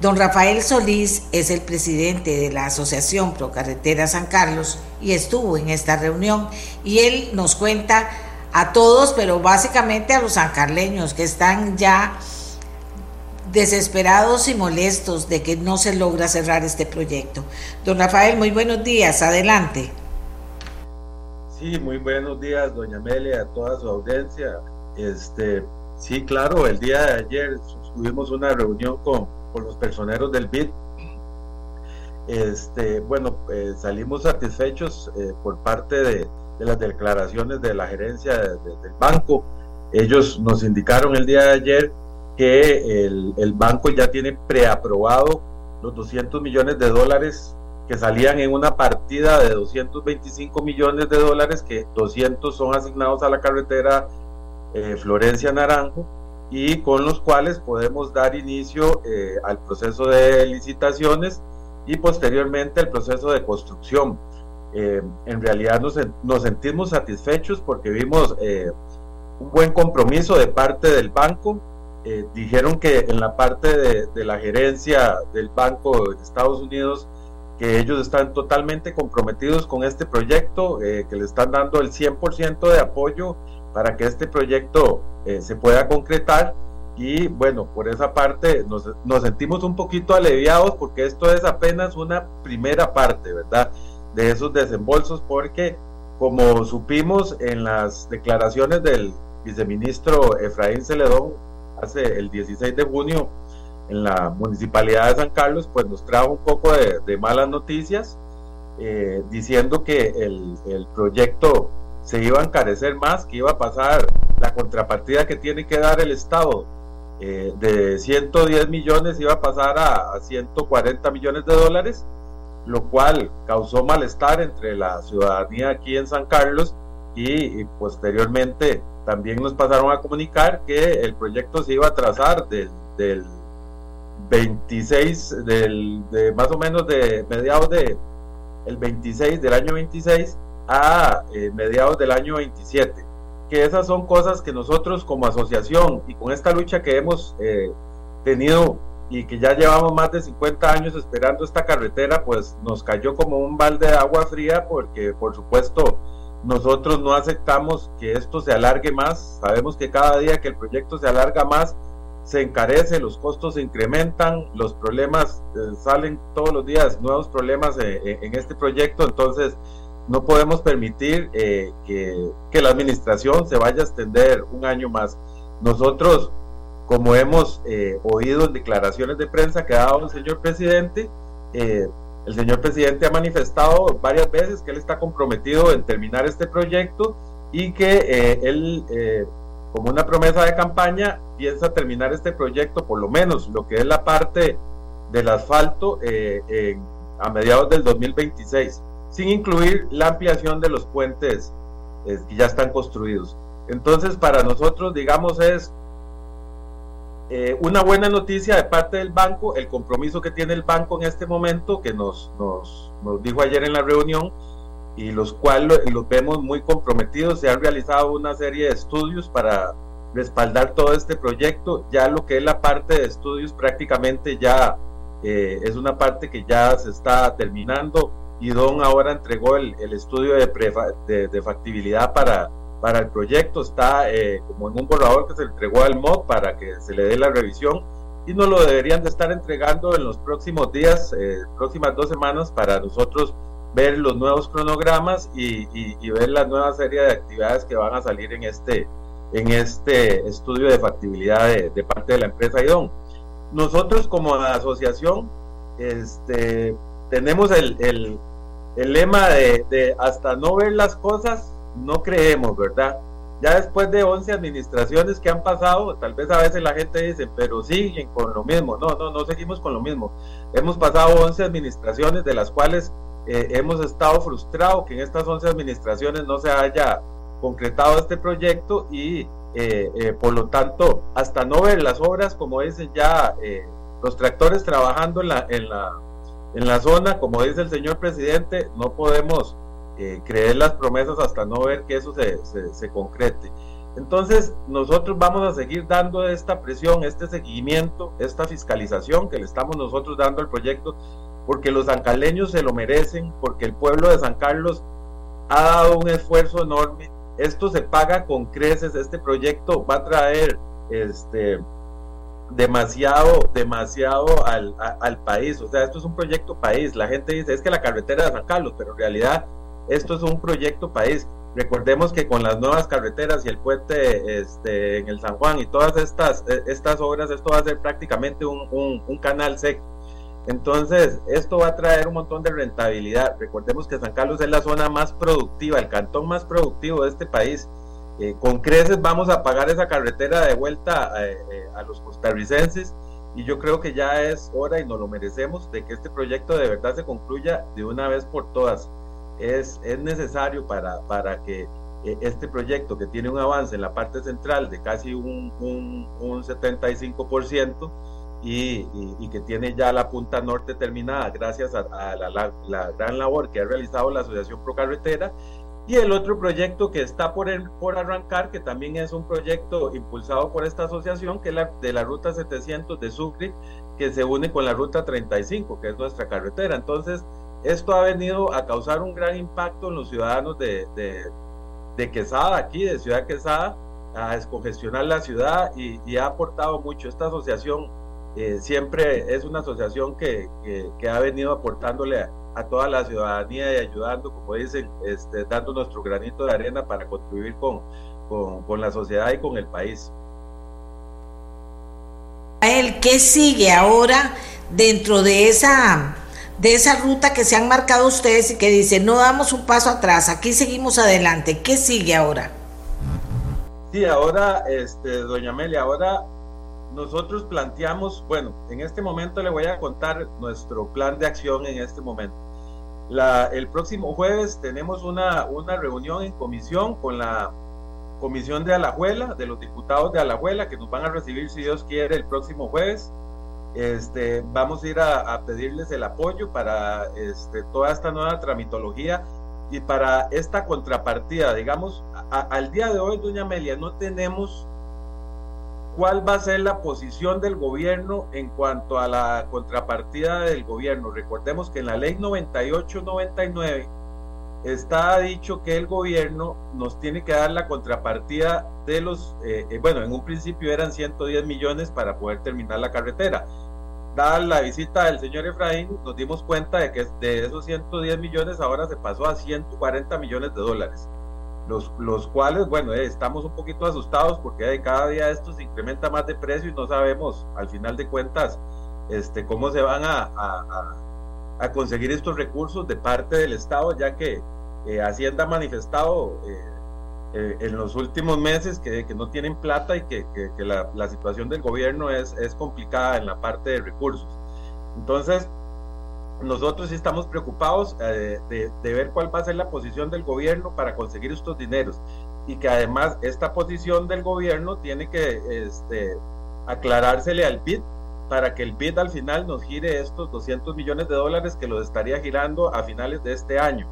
Don Rafael Solís es el presidente de la Asociación Procarretera San Carlos y estuvo en esta reunión y él nos cuenta a todos, pero básicamente a los sancarleños que están ya desesperados y molestos de que no se logra cerrar este proyecto. Don Rafael, muy buenos días, adelante. Sí, muy buenos días, doña Amelia, a toda su audiencia. Este, sí, claro, el día de ayer tuvimos una reunión con, con los personeros del BID. Este, bueno, eh, salimos satisfechos eh, por parte de, de las declaraciones de la gerencia del banco. Ellos nos indicaron el día de ayer que el, el banco ya tiene preaprobado los 200 millones de dólares que salían en una partida de 225 millones de dólares, que 200 son asignados a la carretera eh, Florencia Naranjo, y con los cuales podemos dar inicio eh, al proceso de licitaciones y posteriormente el proceso de construcción. Eh, en realidad nos, sentimos satisfechos porque vimos eh, un buen compromiso de parte del banco. Eh, dijeron que en la parte de, la gerencia del Banco de Estados Unidos, que ellos están totalmente comprometidos con este proyecto, que le están dando el 100% de apoyo para que este proyecto se pueda concretar. Y bueno, por esa parte nos sentimos un poquito aliviados porque esto es apenas una primera parte, ¿verdad? De esos desembolsos porque como supimos en las declaraciones del viceministro Efraín Celedón hace el 16 de junio en la municipalidad de San Carlos, pues nos trajo un poco de, malas noticias, eh, diciendo que el, el, proyecto se iba a encarecer más, que iba a pasar la contrapartida que tiene que dar el Estado eh, de 110 millones iba a pasar a, 140 millones de dólares, lo cual causó malestar entre la ciudadanía aquí en San Carlos y, posteriormente también nos pasaron a comunicar que el proyecto se iba a trazar del, del 26, del, de más o menos de mediados de el 26 del año 26 a eh, mediados del año 27 que esas son cosas que nosotros como asociación y con esta lucha que hemos eh, tenido y que ya llevamos más de 50 años esperando esta carretera, pues nos cayó como un balde de agua fría porque por supuesto nosotros no aceptamos que esto se alargue más, sabemos que cada día que el proyecto se alarga más, se encarece, los costos se incrementan, los problemas eh, salen todos los días, nuevos problemas eh, en este proyecto, entonces no podemos permitir eh, que, la administración se vaya a extender un año más. Nosotros, como hemos eh, oído en declaraciones de prensa que ha dado el señor presidente, eh, el señor presidente ha manifestado varias veces que él está comprometido en terminar este proyecto y que él, como una promesa de campaña, piensa terminar este proyecto, por lo menos lo que es la parte del asfalto, a mediados del 2026 sin incluir la ampliación de los puentes eh, que ya están construidos. Entonces, para nosotros, digamos, es eh, una buena noticia de parte del banco, el compromiso que tiene el banco en este momento, que nos, nos, nos dijo ayer en la reunión, y los cuales los vemos muy comprometidos. Se han realizado una serie de estudios para respaldar todo este proyecto. Ya lo que es la parte de estudios prácticamente ya eh, es una parte que ya se está terminando y Don ahora entregó el, estudio de, de, factibilidad para, para el proyecto, está eh, como en un borrador que se entregó al MOD para que se le dé la revisión y nos lo deberían de estar entregando en los próximos días, eh, próximas dos semanas para nosotros ver los nuevos cronogramas y, y, ver la nueva serie de actividades que van a salir en este, en este estudio de factibilidad de, parte de la empresa IDON. Nosotros como asociación este, tenemos el, el lema de, hasta no ver las cosas, no creemos, ¿verdad? Ya después de 11 administraciones que han pasado, tal vez a veces la gente dice, pero siguen con lo mismo. No, no, no seguimos con lo mismo. Hemos pasado 11 administraciones de las cuales eh, hemos estado frustrados que en estas 11 administraciones no se haya concretado este proyecto y eh, eh, por lo tanto, hasta no ver las obras, como dicen ya los tractores trabajando en la, en la en la zona, como dice el señor presidente, no podemos eh, creer las promesas hasta no ver que eso se, se, concrete. Entonces, nosotros vamos a seguir dando esta presión, este seguimiento, esta fiscalización que le estamos nosotros dando al proyecto, porque los sancaleños se lo merecen, porque el pueblo de San Carlos ha dado un esfuerzo enorme. Esto se paga con creces, este proyecto va a traer este, demasiado, demasiado al, al, país. O sea, esto es un proyecto país. La gente dice, es que la carretera de San Carlos, pero en realidad esto es un proyecto país. Recordemos que con las nuevas carreteras y el puente este, en el San Juan y todas estas, e, estas obras, esto va a ser prácticamente un, un, canal seco. Entonces, esto va a traer un montón de rentabilidad. Recordemos que San Carlos es la zona más productiva, el cantón más productivo de este país eh, con creces vamos a pagar esa carretera de vuelta eh, eh, a los costarricenses y yo creo que ya es hora y nos lo merecemos de que este proyecto de verdad se concluya de una vez por todas. Es, es necesario para, para que este proyecto que tiene un avance en la parte central de casi un, un, un 75% y, y, que tiene ya la punta norte terminada gracias a, la, la, la, gran labor que ha realizado la Asociación Pro Carretera y el otro proyecto que está por, por arrancar, que también es un proyecto impulsado por esta asociación, que es la de la Ruta 700 de Sucre, que se une con la Ruta 35, que es nuestra carretera. Entonces, esto ha venido a causar un gran impacto en los ciudadanos de, de, Quesada, aquí, de Ciudad Quesada, a descongestionar la ciudad y, ha aportado mucho. Esta asociación eh, siempre es una asociación que, que, ha venido aportándole a toda la ciudadanía y ayudando, como dicen, este, dando nuestro granito de arena para contribuir con, con, la sociedad y con el país. ¿Qué sigue ahora dentro de esa, de esa ruta que se han marcado ustedes y que dice no damos un paso atrás, aquí seguimos adelante? ¿Qué sigue ahora? Sí, ahora, este, doña Amelia, ahora nosotros planteamos, bueno, en este momento le voy a contar nuestro plan de acción en este momento. La, el próximo jueves tenemos una, una reunión en comisión con la comisión de Alajuela, de los diputados de Alajuela, que nos van a recibir, si Dios quiere, el próximo jueves. Este, vamos a ir a, pedirles el apoyo para este, toda esta nueva tramitología y para esta contrapartida. Digamos, al día de hoy, doña Amelia, no tenemos cuál va a ser la posición del gobierno en cuanto a la contrapartida del gobierno. Recordemos que en la ley 98-99 está dicho que el gobierno nos tiene que dar la contrapartida de los, eh, eh, bueno, en un principio eran 110 millones para poder terminar la carretera. Dada la visita del señor Efraín, nos dimos cuenta de que de esos 110 millones ahora se pasó a 140 millones de dólares. Los, los cuales, bueno, eh, estamos un poquito asustados porque cada día esto se incrementa más de precio y no sabemos al final de cuentas este, cómo se van a, a, conseguir estos recursos de parte del Estado, ya que eh, Hacienda ha manifestado eh, en los últimos meses que, que, no tienen plata y que, que, la, la, situación del gobierno es, es complicada en la parte de recursos. Entonces, nosotros sí estamos preocupados eh, de, ver cuál va a ser la posición del gobierno para conseguir estos dineros y que además esta posición del gobierno tiene que este, aclarársele al PIB para que el PIB al final nos gire estos 200 millones de dólares que los estaría girando a finales de este año.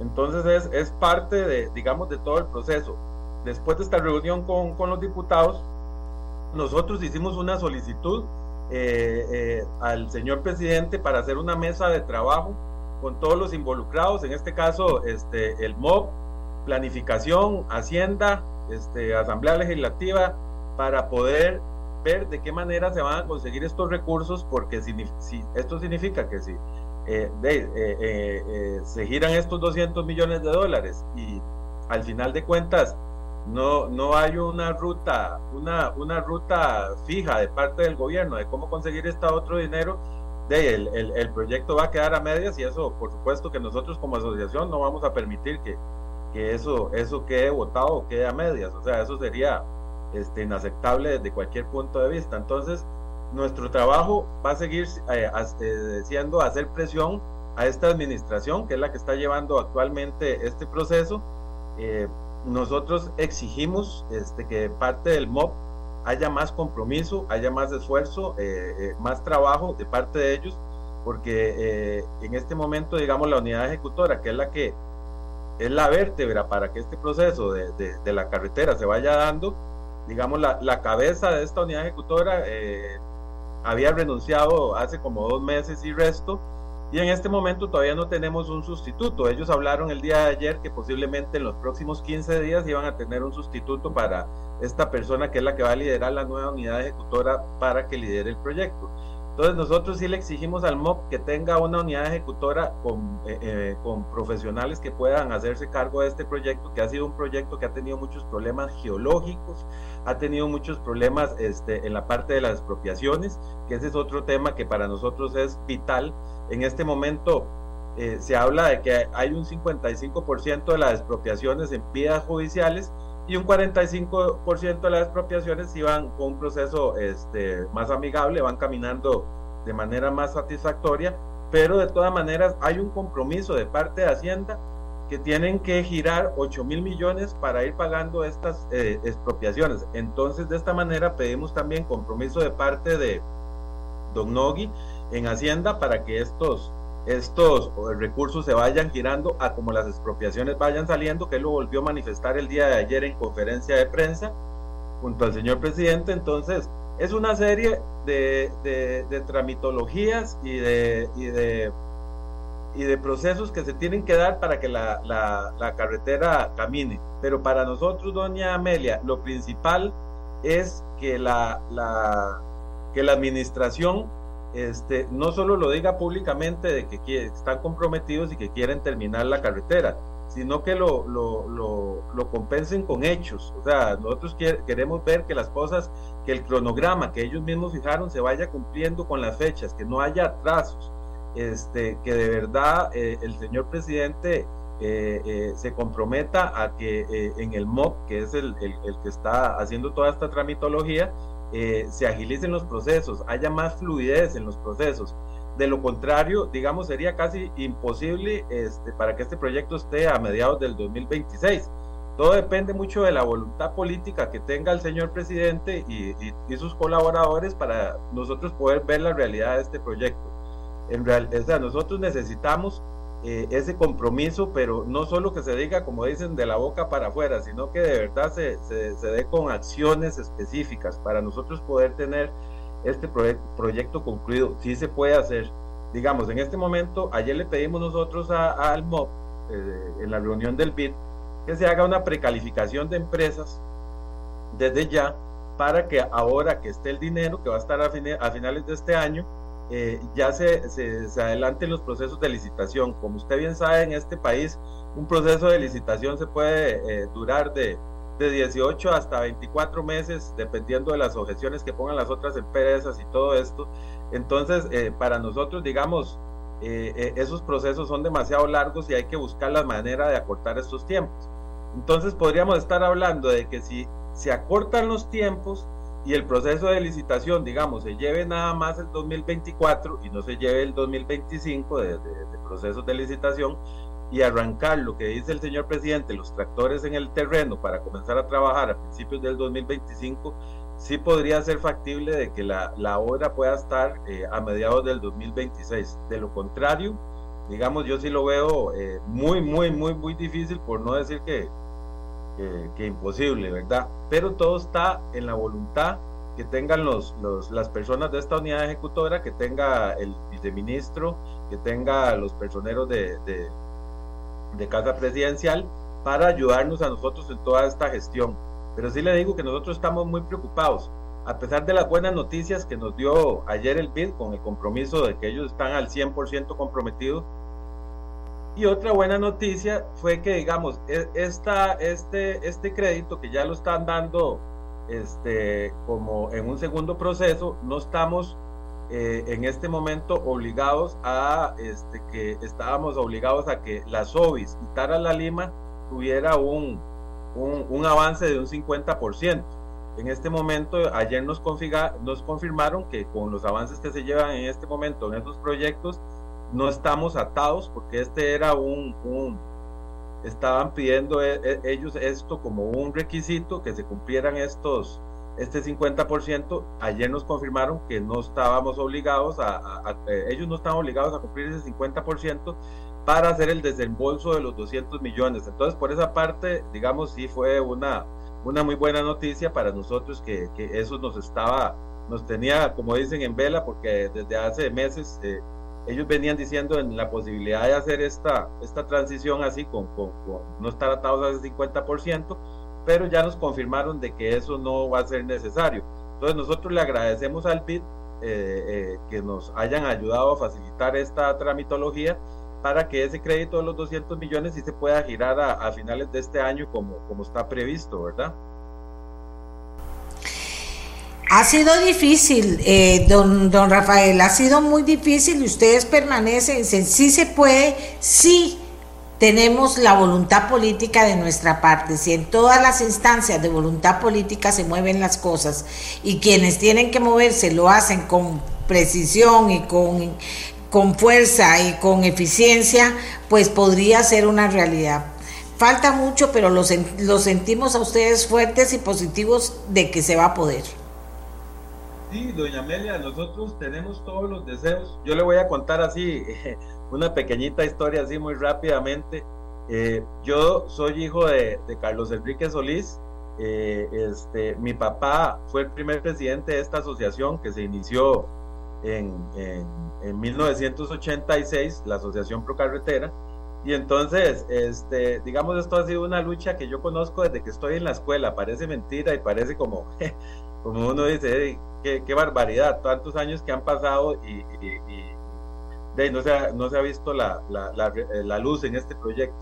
Entonces es, es parte de, digamos, de todo el proceso. Después de esta reunión con, con los diputados, nosotros hicimos una solicitud eh, eh, al señor presidente para hacer una mesa de trabajo con todos los involucrados, en este caso este, el MOB, planificación, Hacienda, este, Asamblea Legislativa, para poder ver de qué manera se van a conseguir estos recursos, porque esto significa que si eh, se giran estos 200 millones de dólares y al final de cuentas no, no hay una ruta, una, una ruta fija de parte del gobierno de cómo conseguir este otro dinero, de el, el, proyecto va a quedar a medias y eso, por supuesto, que nosotros como asociación no vamos a permitir que, que eso, eso quede votado o quede a medias. O sea, eso sería este, inaceptable desde cualquier punto de vista. Entonces, nuestro trabajo va a seguir eh, eh, siendo hacer presión a esta administración, que es la que está llevando actualmente este proceso. Eh, nosotros exigimos este, que parte del MOB haya más compromiso, haya más esfuerzo, eh, eh, más trabajo de parte de ellos, porque eh, en este momento, digamos, la unidad ejecutora, que es la que es la vértebra para que este proceso de, de, la carretera se vaya dando, digamos, la, la cabeza de esta unidad ejecutora había renunciado hace como dos meses y resto, y en este momento todavía no tenemos un sustituto. Ellos hablaron el día de ayer que posiblemente en los próximos 15 días iban a tener un sustituto para esta persona que es la que va a liderar la nueva unidad ejecutora para que lidere el proyecto. Entonces nosotros sí le exigimos al MOP que tenga una unidad ejecutora con, eh, eh, con profesionales que puedan hacerse cargo de este proyecto, que ha sido un proyecto que ha tenido muchos problemas geológicos, ha tenido muchos problemas este, en la parte de las expropiaciones, que ese es otro tema que para nosotros es vital. En este momento eh, se habla de que hay un 55% de las expropiaciones en vías judiciales y un 45% de las expropiaciones iban con un proceso este, más amigable, van caminando de manera más satisfactoria, pero de todas maneras hay un compromiso de parte de Hacienda que tienen que girar 8 mil millones para ir pagando estas eh, expropiaciones. Entonces, de esta manera pedimos también compromiso de parte de Don Nogui en Hacienda para que estos, estos recursos se vayan girando a como las expropiaciones vayan saliendo, que él lo volvió a manifestar el día de ayer en conferencia de prensa junto al señor presidente. Entonces, es una serie de, de, tramitologías y de, y de, y de procesos que se tienen que dar para que la, la, la carretera camine. Pero para nosotros, doña Amelia, lo principal es que la, la, que la administración este, no solo lo diga públicamente de que están comprometidos y que quieren terminar la carretera, sino que lo, lo, lo, compensen con hechos. O sea, nosotros queremos ver que las cosas, que el cronograma que ellos mismos fijaron se vaya cumpliendo con las fechas, que no haya atrasos, este, que de verdad eh, el señor presidente eh, eh, se comprometa a que en el MOP, que es el, el, el que está haciendo toda esta tramitología, eh, se agilicen los procesos, haya más fluidez en los procesos. De lo contrario, digamos, sería casi imposible este, para que este proyecto esté a mediados del 2026. Todo depende mucho de la voluntad política que tenga el señor presidente y, sus colaboradores para nosotros poder ver la realidad de este proyecto. En realidad, nosotros necesitamos eh, ese compromiso, pero no solo que se diga, como dicen, de la boca para afuera, sino que de verdad se, se, dé con acciones específicas para nosotros poder tener este proyecto concluido. Sí se puede hacer. Digamos, en este momento, ayer le pedimos nosotros al MOP, eh, en la reunión del BID, que se haga una precalificación de empresas desde ya para que ahora que esté el dinero, que va a estar a, a finales de este año, eh, ya se, se, adelanten los procesos de licitación. Como usted bien sabe, en este país un proceso de licitación se puede eh, durar de, de 18 hasta 24 meses, dependiendo de las objeciones que pongan las otras empresas y todo esto. Entonces, eh, para nosotros, digamos, esos procesos son demasiado largos y hay que buscar la manera de acortar estos tiempos. Entonces, podríamos estar hablando de que si se acortan los tiempos, y el proceso de licitación, digamos, se lleve nada más el 2024 y no se lleve el 2025 de, procesos de licitación y arrancar lo que dice el señor presidente, los tractores en el terreno para comenzar a trabajar a principios del 2025, sí podría ser factible de que la, la obra pueda estar eh, a mediados del 2026. De lo contrario, digamos, yo sí lo veo eh, muy, muy, muy, muy difícil, por no decir que, que, imposible, ¿verdad? Pero todo está en la voluntad que tengan los, las personas de esta unidad ejecutora, que tenga el viceministro, que tenga los personeros de, de, de Casa Presidencial para ayudarnos a nosotros en toda esta gestión. Pero sí le digo que nosotros estamos muy preocupados, a pesar de las buenas noticias que nos dio ayer el BID con el compromiso de que ellos están al 100% comprometidos y otra buena noticia fue que, digamos, e, esta, este, este crédito que ya lo están dando este, como en un segundo proceso, no estamos eh, en este momento obligados a, este, que estábamos obligados a que la SOBIS y Tara La Lima tuviera un, un, un avance de un 50%. En este momento, ayer nos, nos confirmaron que con los avances que se llevan en este momento en estos proyectos, no estamos atados porque este era un, estaban pidiendo e, e, ellos esto como un requisito que se cumplieran estos este 50%, ayer nos confirmaron que no estábamos obligados a, eh, ellos no estaban obligados a cumplir ese 50% para hacer el desembolso de los 200 millones. Entonces, por esa parte, digamos, sí fue una, una muy buena noticia para nosotros que, eso nos estaba, nos tenía, como dicen, en vela, porque desde hace meses eh, ellos venían diciendo en la posibilidad de hacer esta, esta transición así, con, no estar atados a ese 50%, pero ya nos confirmaron de que eso no va a ser necesario. Entonces nosotros le agradecemos al PIT eh, eh, que nos hayan ayudado a facilitar esta tramitología para que ese crédito de los 200 millones sí se pueda girar a, a finales de este año como, como está previsto, ¿verdad? Ha sido difícil, eh, don, don Rafael, ha sido muy difícil y ustedes permanecen, dicen, sí se puede, sí tenemos la voluntad política de nuestra parte, si en todas las instancias de voluntad política se mueven las cosas y quienes tienen que moverse lo hacen con precisión y con, con fuerza y con eficiencia, pues podría ser una realidad. Falta mucho, pero los, los sentimos a ustedes fuertes y positivos de que se va a poder. Sí, doña Amelia, nosotros tenemos todos los deseos. Yo le voy a contar así una pequeñita historia así muy rápidamente. Eh, yo soy hijo de, Carlos Enrique Solís. Eh, este, mi papá fue el primer presidente de esta asociación que se inició en, en, 1986, la Asociación Pro Carretera. Y entonces, este, digamos, esto ha sido una lucha que yo conozco desde que estoy en la escuela. Parece mentira y parece como, como uno dice, qué, barbaridad, tantos años que han pasado y, no, se ha, no se ha visto la, eh, la, luz en este proyecto.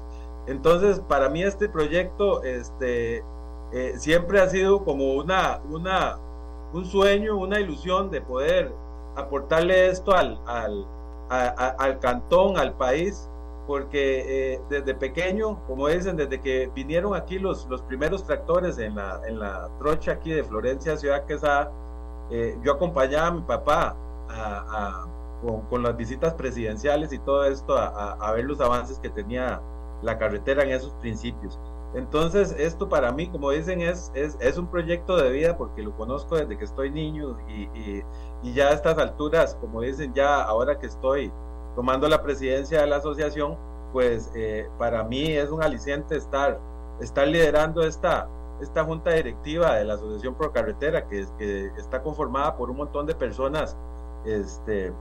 Entonces, para mí este proyecto este, eh, siempre ha sido como una, una, un sueño, una ilusión de poder aportarle esto al, al, al cantón, al país, porque eh, desde pequeño, como dicen, desde que vinieron aquí los, los primeros tractores en la, en la trocha aquí de Florencia, Ciudad Quesada, eh, yo acompañaba a mi papá con, las visitas presidenciales y todo esto a, ver los avances que tenía la carretera en esos principios. Entonces, esto para mí, como dicen, es, es, un proyecto de vida porque lo conozco desde que estoy niño y, ya a estas alturas, como dicen, ya ahora que estoy tomando la presidencia de la asociación, pues eh, para mí es un aliciente estar, estar liderando esta, esta junta directiva de la Asociación Pro Carretera, que, que está conformada por un montón de personas este,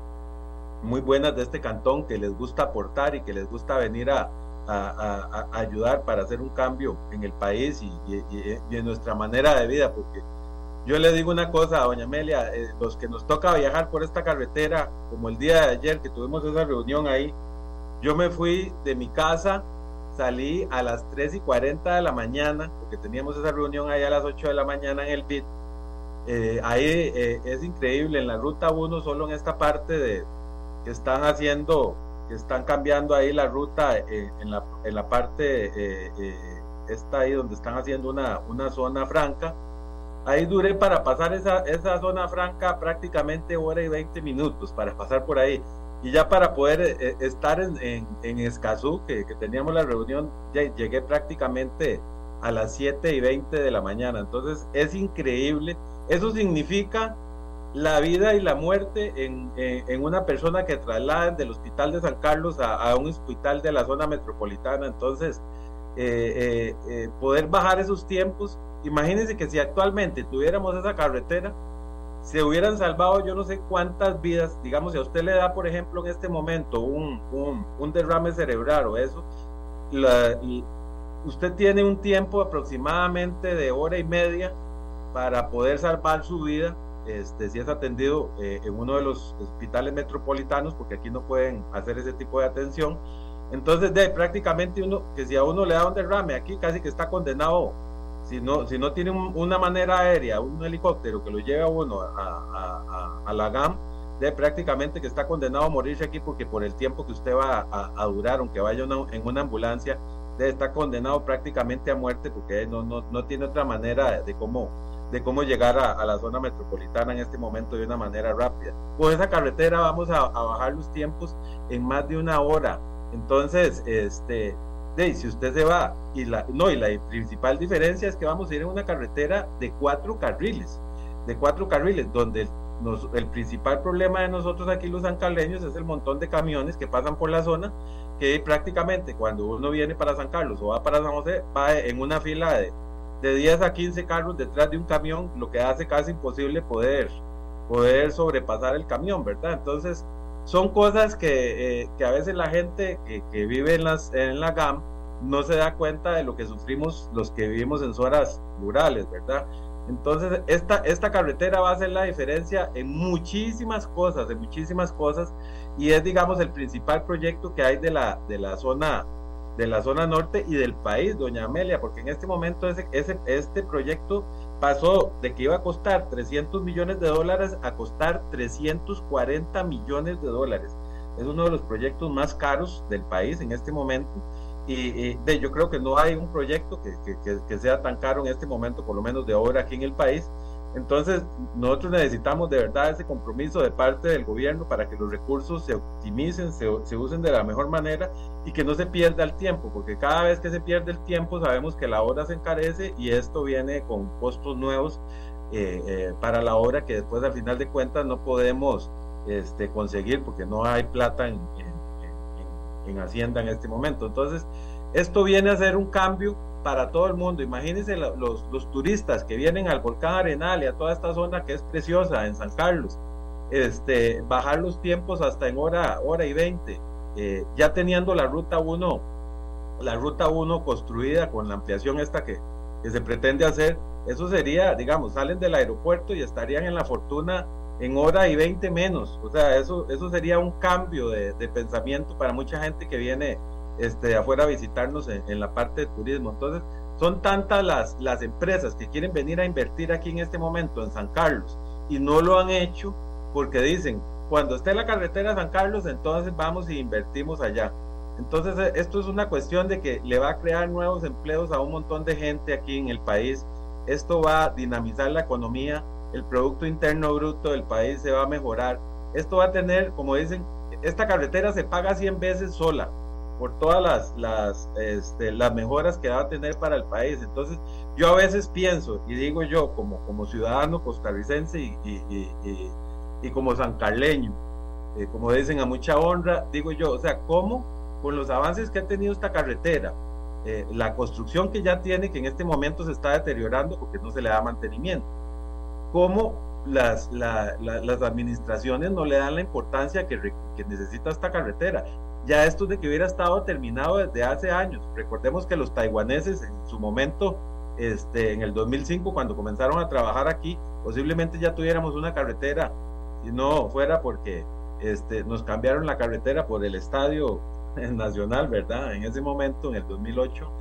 muy buenas de este cantón que les gusta aportar y que les gusta venir a, ayudar para hacer un cambio en el país y, en nuestra manera de vida, porque yo le digo una cosa doña Amelia, eh, los que nos toca viajar por esta carretera, como el día de ayer que tuvimos esa reunión ahí, yo me fui de mi casa salí a las 3 y 40 de la mañana, porque teníamos esa reunión ahí a las 8 de la mañana en el PIT. Eh, ahí eh, es increíble, en la ruta 1, solo en esta parte de que están haciendo, que están cambiando ahí la ruta eh, en, la, en la parte, está ahí donde están haciendo una, una zona franca. Ahí duré para pasar esa, esa zona franca prácticamente hora y 20 minutos para pasar por ahí. Y ya para poder eh, eh, estar en, en, Escazú, que, teníamos la reunión, ya llegué prácticamente a las 7 y 20 de la mañana. Entonces es increíble. Eso significa la vida y la muerte en, en, una persona que trasladan del hospital de San Carlos a, un hospital de la zona metropolitana. Entonces, eh, poder bajar esos tiempos, imagínense que si actualmente tuviéramos esa carretera, se hubieran salvado yo no sé cuántas vidas, digamos, si a usted le da, por ejemplo, en este momento un, un, derrame cerebral o eso, usted tiene un tiempo aproximadamente de hora y media para poder salvar su vida, este, si es atendido eh, en uno de los hospitales metropolitanos, porque aquí no pueden hacer ese tipo de atención. Entonces, de, prácticamente uno, que si a uno le da un derrame aquí, casi que está condenado si no, si no tiene una manera aérea, un helicóptero que lo lleve a uno a, a, la GAM, de prácticamente que está condenado a morirse aquí porque por el tiempo que usted va a, durar, aunque vaya en una ambulancia, de está condenado prácticamente a muerte porque no, no, no tiene otra manera de, cómo, de cómo llegar a, la zona metropolitana en este momento de una manera rápida. Con esa carretera vamos a, bajar los tiempos en más de una hora. Entonces, este, de, si usted se va, y la, no, y la principal diferencia es que vamos a ir en una carretera de cuatro carriles, de cuatro carriles, donde el principal problema de nosotros aquí los sancaleños es el montón de camiones que pasan por la zona, que prácticamente cuando uno viene para San Carlos o va para San José, va en una fila de, de 10 a 15 carros detrás de un camión, lo que hace casi imposible poder, poder sobrepasar el camión, ¿verdad? Entonces, son cosas que, eh, que a veces la gente que, que, vive en, las, en la GAM no se da cuenta de lo que sufrimos los que vivimos en zonas rurales, ¿verdad? Entonces, esta, esta carretera va a hacer la diferencia en muchísimas cosas, en muchísimas cosas, y es, digamos, el principal proyecto que hay de la, de la zona de la zona norte y del país, doña Amelia, porque en este momento ese, ese, este proyecto pasó de que iba a costar 300 millones de dólares a costar 340 millones de dólares. Es uno de los proyectos más caros del país en este momento. Y, de, yo creo que no hay un proyecto que, que, que, sea tan caro en este momento, por lo menos de ahora aquí en el país. Entonces, nosotros necesitamos de verdad ese compromiso de parte del gobierno para que los recursos se optimicen, se, se, usen de la mejor manera y que no se pierda el tiempo, porque cada vez que se pierde el tiempo sabemos que la obra se encarece y esto viene con costos nuevos eh, eh, para la obra que después al final de cuentas no podemos este, conseguir porque no hay plata en, en, en Hacienda en este momento. Entonces, esto viene a ser un cambio para todo el mundo. Imagínense los, los, turistas que vienen al volcán Arenal y a toda esta zona que es preciosa en San Carlos, este, bajar los tiempos hasta en hora, hora y 20, eh, ya teniendo la ruta 1, la ruta 1 construida con la ampliación esta que, que se pretende hacer, eso sería, digamos, salen del aeropuerto y estarían en la fortuna en hora y 20 menos. O sea, eso, eso sería un cambio de, de pensamiento para mucha gente que viene este, afuera visitarnos en, la parte de turismo. Entonces, son tantas las, las empresas que quieren venir a invertir aquí en este momento en San Carlos y no lo han hecho porque dicen, cuando esté la carretera San Carlos, entonces vamos y invertimos allá. Entonces, e, esto es una cuestión de que le va a crear nuevos empleos a un montón de gente aquí en el país. Esto va a dinamizar la economía el Producto Interno Bruto del país se va a mejorar. Esto va a tener, como dicen, esta carretera se paga 100 veces sola por todas las, las, este, las mejoras que va a tener para el país. Entonces, yo a veces pienso, y digo yo como, como ciudadano costarricense y, y, y, como sancarleño, eh, como dicen a mucha honra, digo yo, o sea, ¿cómo con los avances que ha tenido esta carretera, eh, la construcción que ya tiene, que en este momento se está deteriorando porque no se le da mantenimiento, cómo las, las administraciones no le dan la importancia que, que necesita esta carretera? Ya esto de que hubiera estado terminado desde hace años. Recordemos que los taiwaneses en su momento este, en el 2005, cuando comenzaron a trabajar aquí, posiblemente ya tuviéramos una carretera, si no fuera porque este, nos cambiaron la carretera por el estadio nacional, ¿verdad? En ese momento, en el 2008.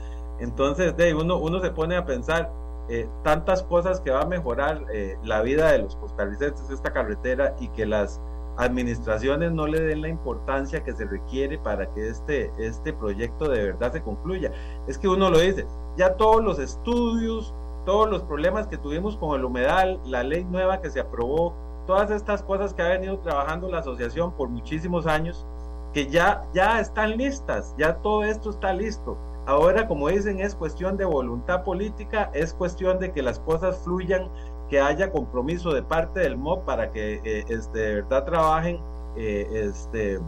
Entonces, de, uno, uno se pone a pensar eh, tantas cosas que va a mejorar eh, la vida de los costarricenses esta carretera y que las administraciones no le den la importancia que se requiere para que este, este proyecto de verdad se concluya. Es que uno lo dice, ya todos los estudios, todos los problemas que tuvimos con el humedal, la ley nueva que se aprobó, todas estas cosas que ha venido trabajando la asociación por muchísimos años, que ya, ya están listas, ya todo esto está listo. Ahora, como dicen, es cuestión de voluntad política, es cuestión de que las cosas fluyan, que haya compromiso de parte del MOB para que eh, este, de verdad trabajen eh, este,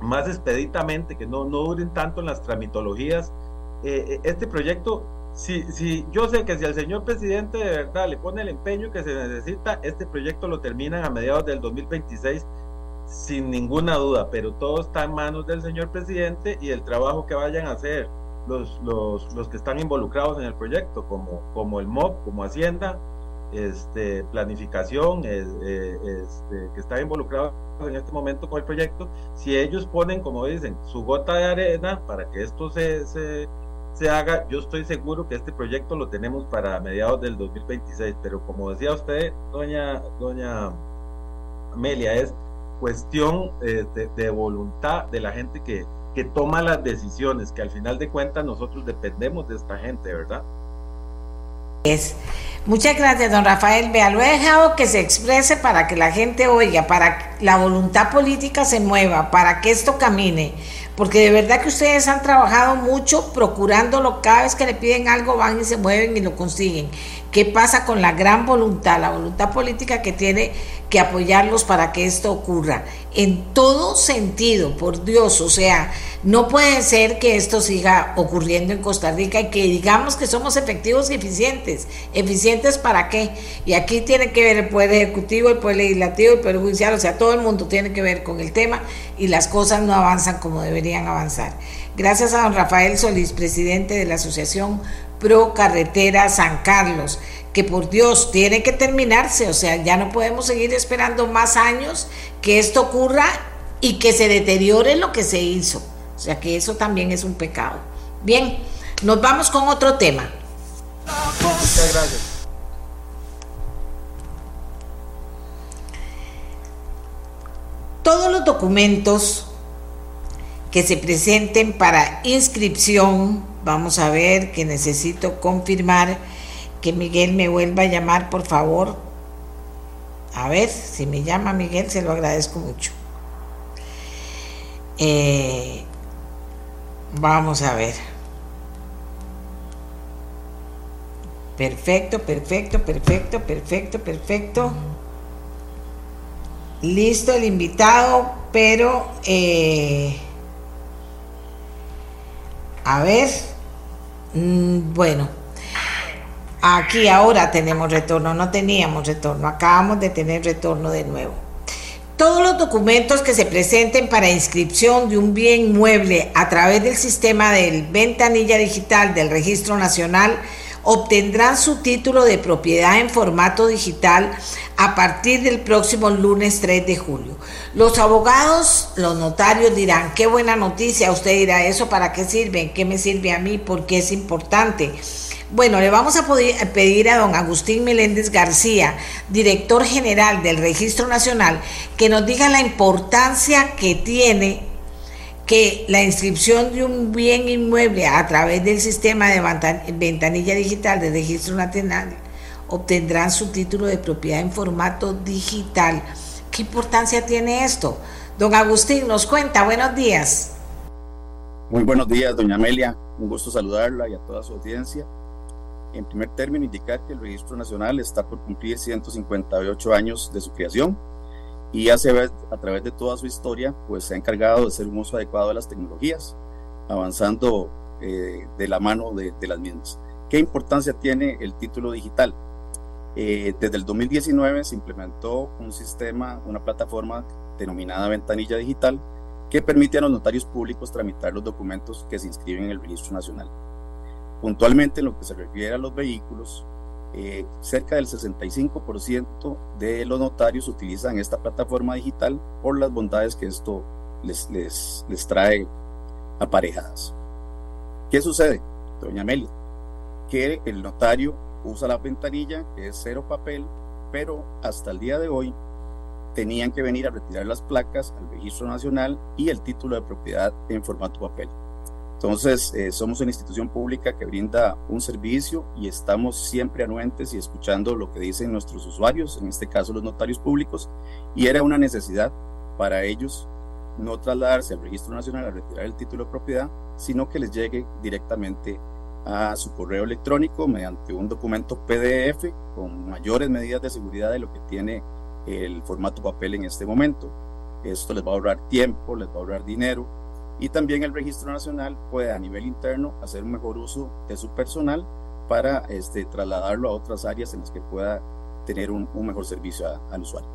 más expeditamente, que no, no duren tanto en las tramitologías. Eh, este proyecto si, si, yo sé que si el señor presidente de verdad le pone el empeño que se necesita, este proyecto lo terminan a mediados del 2026 sin ninguna duda, pero todo está en manos del señor presidente y el trabajo que vayan a hacer los, los, los que están involucrados en el proyecto, como, como el MOB, como Hacienda, este, planificación, eh, eh, este, que está involucrado en este momento con el proyecto, si ellos ponen, como dicen, su gota de arena para que esto se, se se haga, yo estoy seguro que este proyecto lo tenemos para mediados del 2026, pero como decía usted, doña, doña Amelia, es cuestión eh, de, voluntad de la gente que, que toma las decisiones, que al final de cuentas nosotros dependemos de esta gente, ¿verdad? Muchas gracias, don Rafael. Vea, lo he dejado que se exprese para que la gente oiga, para que la voluntad política se mueva, para que esto camine porque de verdad que ustedes han trabajado mucho procurándolo, cada vez que le piden algo van y se mueven y lo consiguen. ¿Qué pasa con la gran voluntad, la voluntad política que tiene que apoyarlos para que esto ocurra? En todo sentido, por Dios, o sea, no puede ser que esto siga ocurriendo en Costa Rica y que digamos que somos efectivos y eficientes. ¿Eficientes para qué? Y aquí tiene que ver el Poder Ejecutivo, el Poder Legislativo, el Poder Judicial, o sea, todo el mundo tiene que ver con el tema y las cosas no avanzan como deberían avanzar. Gracias a don Rafael Solís, presidente de la Asociación Pro Carretera San Carlos, que por Dios tiene que terminarse, o sea, ya no podemos seguir esperando más años que esto ocurra y que se deteriore lo que se hizo. O sea, que eso también es un pecado. Bien, nos vamos con otro tema. Muchas gracias. Todos los documentos que se presenten para inscripción. Vamos a ver que necesito confirmar que Miguel me vuelva a llamar, por favor. A ver, si me llama Miguel, se lo agradezco mucho. Eh, vamos a ver. Perfecto, perfecto, perfecto, perfecto, perfecto. Listo el invitado, pero... Eh, a ver, mm, bueno, aquí ahora tenemos retorno, no teníamos retorno, acabamos de tener retorno de nuevo. Todos los documentos que se presenten para inscripción de un bien mueble a través del sistema del ventanilla digital del Registro Nacional obtendrán su título de propiedad en formato digital a partir del próximo lunes 3 de julio. Los abogados, los notarios dirán, qué buena noticia, usted dirá, ¿eso para qué sirve? ¿Qué me sirve a mí? ¿Por qué es importante? Bueno, le vamos a pedir a don Agustín Meléndez García, director general del Registro Nacional, que nos diga la importancia que tiene que la inscripción de un bien inmueble a través del sistema de ventanilla digital de registro nacional obtendrán su título de propiedad en formato digital. ¿Qué importancia tiene esto? Don Agustín nos cuenta, buenos días. Muy buenos días, doña Amelia. Un gusto saludarla y a toda su audiencia. En primer término, indicar que el Registro Nacional está por cumplir 158 años de su creación y hace, a través de toda su historia, pues se ha encargado de hacer un uso adecuado de las tecnologías, avanzando eh, de la mano de, las mismas. ¿Qué importancia tiene el título digital? Eh, desde el 2019 se implementó un sistema, una plataforma denominada Ventanilla Digital, que permite a los notarios públicos tramitar los documentos que se inscriben en el Registro Nacional. Puntualmente, en lo que se refiere a los vehículos, eh, cerca del 65% de los notarios utilizan esta plataforma digital por las bondades que esto les, les, les trae aparejadas. ¿Qué sucede, doña Amelia? Que el notario usa la ventanilla, que es cero papel, pero hasta el día de hoy tenían que venir a retirar las placas al registro nacional y el título de propiedad en formato papel. Entonces, eh, somos una institución pública que brinda un servicio y estamos siempre anuentes y escuchando lo que dicen nuestros usuarios, en este caso los notarios públicos, y era una necesidad para ellos no trasladarse al registro nacional a retirar el título de propiedad, sino que les llegue directamente a su correo electrónico mediante un documento PDF con mayores medidas de seguridad de lo que tiene el formato papel en este momento. Esto les va a ahorrar tiempo, les va a ahorrar dinero y también el registro nacional puede a nivel interno hacer un mejor uso de su personal para este, trasladarlo a otras áreas en las que pueda tener un, mejor servicio al usuario.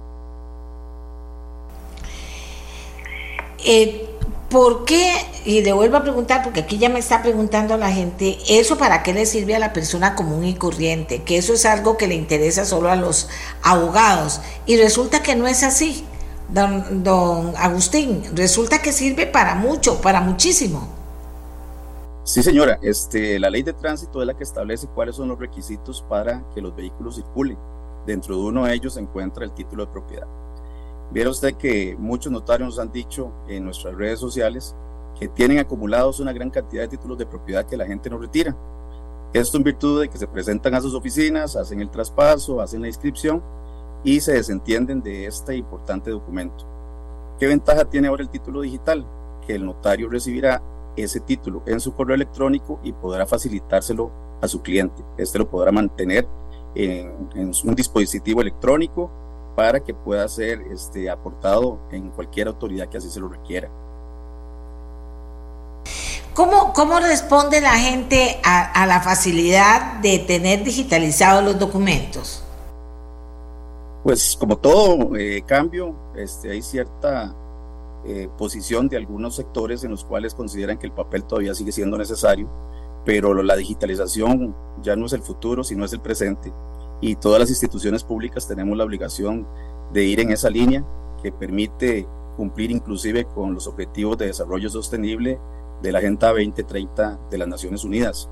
Eh, ¿Por qué? Y le vuelvo a preguntar, porque aquí ya me está preguntando la gente, ¿eso para qué le sirve a la persona común y corriente? Que eso es algo que le interesa solo a los abogados. Y resulta que no es así, don, don Agustín. Resulta que sirve para mucho, para muchísimo. Sí, señora. Este, la ley de tránsito es la que establece cuáles son los requisitos para que los vehículos circulen. Dentro de uno de ellos se encuentra el título de propiedad. Viera usted que muchos notarios nos han dicho en nuestras redes sociales que tienen acumulados una gran cantidad de títulos de propiedad que la gente no retira. Esto en virtud de que se presentan a sus oficinas, hacen el traspaso, hacen la inscripción y se desentienden de este importante documento. ¿Qué ventaja tiene ahora el título digital? Que el notario recibirá ese título en su correo electrónico y podrá facilitárselo a su cliente. Este lo podrá mantener en, en un dispositivo electrónico para que pueda ser este, aportado en cualquier autoridad que así se lo requiera. ¿Cómo, cómo responde la gente a, la facilidad de tener digitalizados los documentos? Pues como todo eh, cambio, este, hay cierta eh, posición de algunos sectores en los cuales consideran que el papel todavía sigue siendo necesario, pero la digitalización ya no es el futuro, sino es el presente y todas las instituciones públicas tenemos la obligación de ir en esa línea que permite cumplir inclusive con los objetivos de desarrollo sostenible de la Agenda 2030 de las Naciones Unidas.